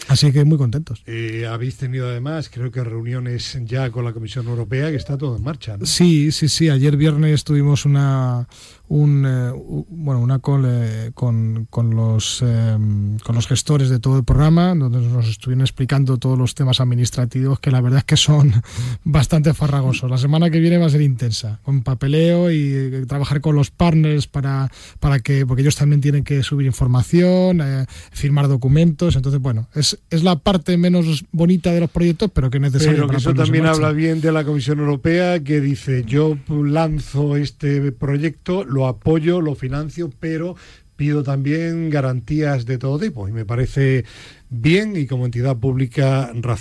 S20: Así que muy contentos.
S10: Eh, habéis tenido además, creo que reuniones ya con la Comisión Europea, que está todo en marcha. ¿no?
S20: Sí, sí, sí. Ayer viernes tuvimos una, un, eh, bueno, una call eh, con, con, los, eh, con los gestores de todo el programa, donde nos estuvieron explicando todos los temas administrativos, que la verdad es que son bastante farragosos. La semana que viene va a ser intensa, con papeleo y eh, trabajar con los partners para, para que, porque ellos también tienen que subir información, eh, firmar documentos. Entonces, bueno, es, es la parte menos bonita de los proyectos, pero que es necesaria.
S10: Pero que
S20: para
S10: eso también habla bien de la Comisión Europea, que dice, yo lanzo este proyecto, apoyo, lo financio, pero pido también garantías de todo tipo. Y me parece bien y como entidad pública razonable.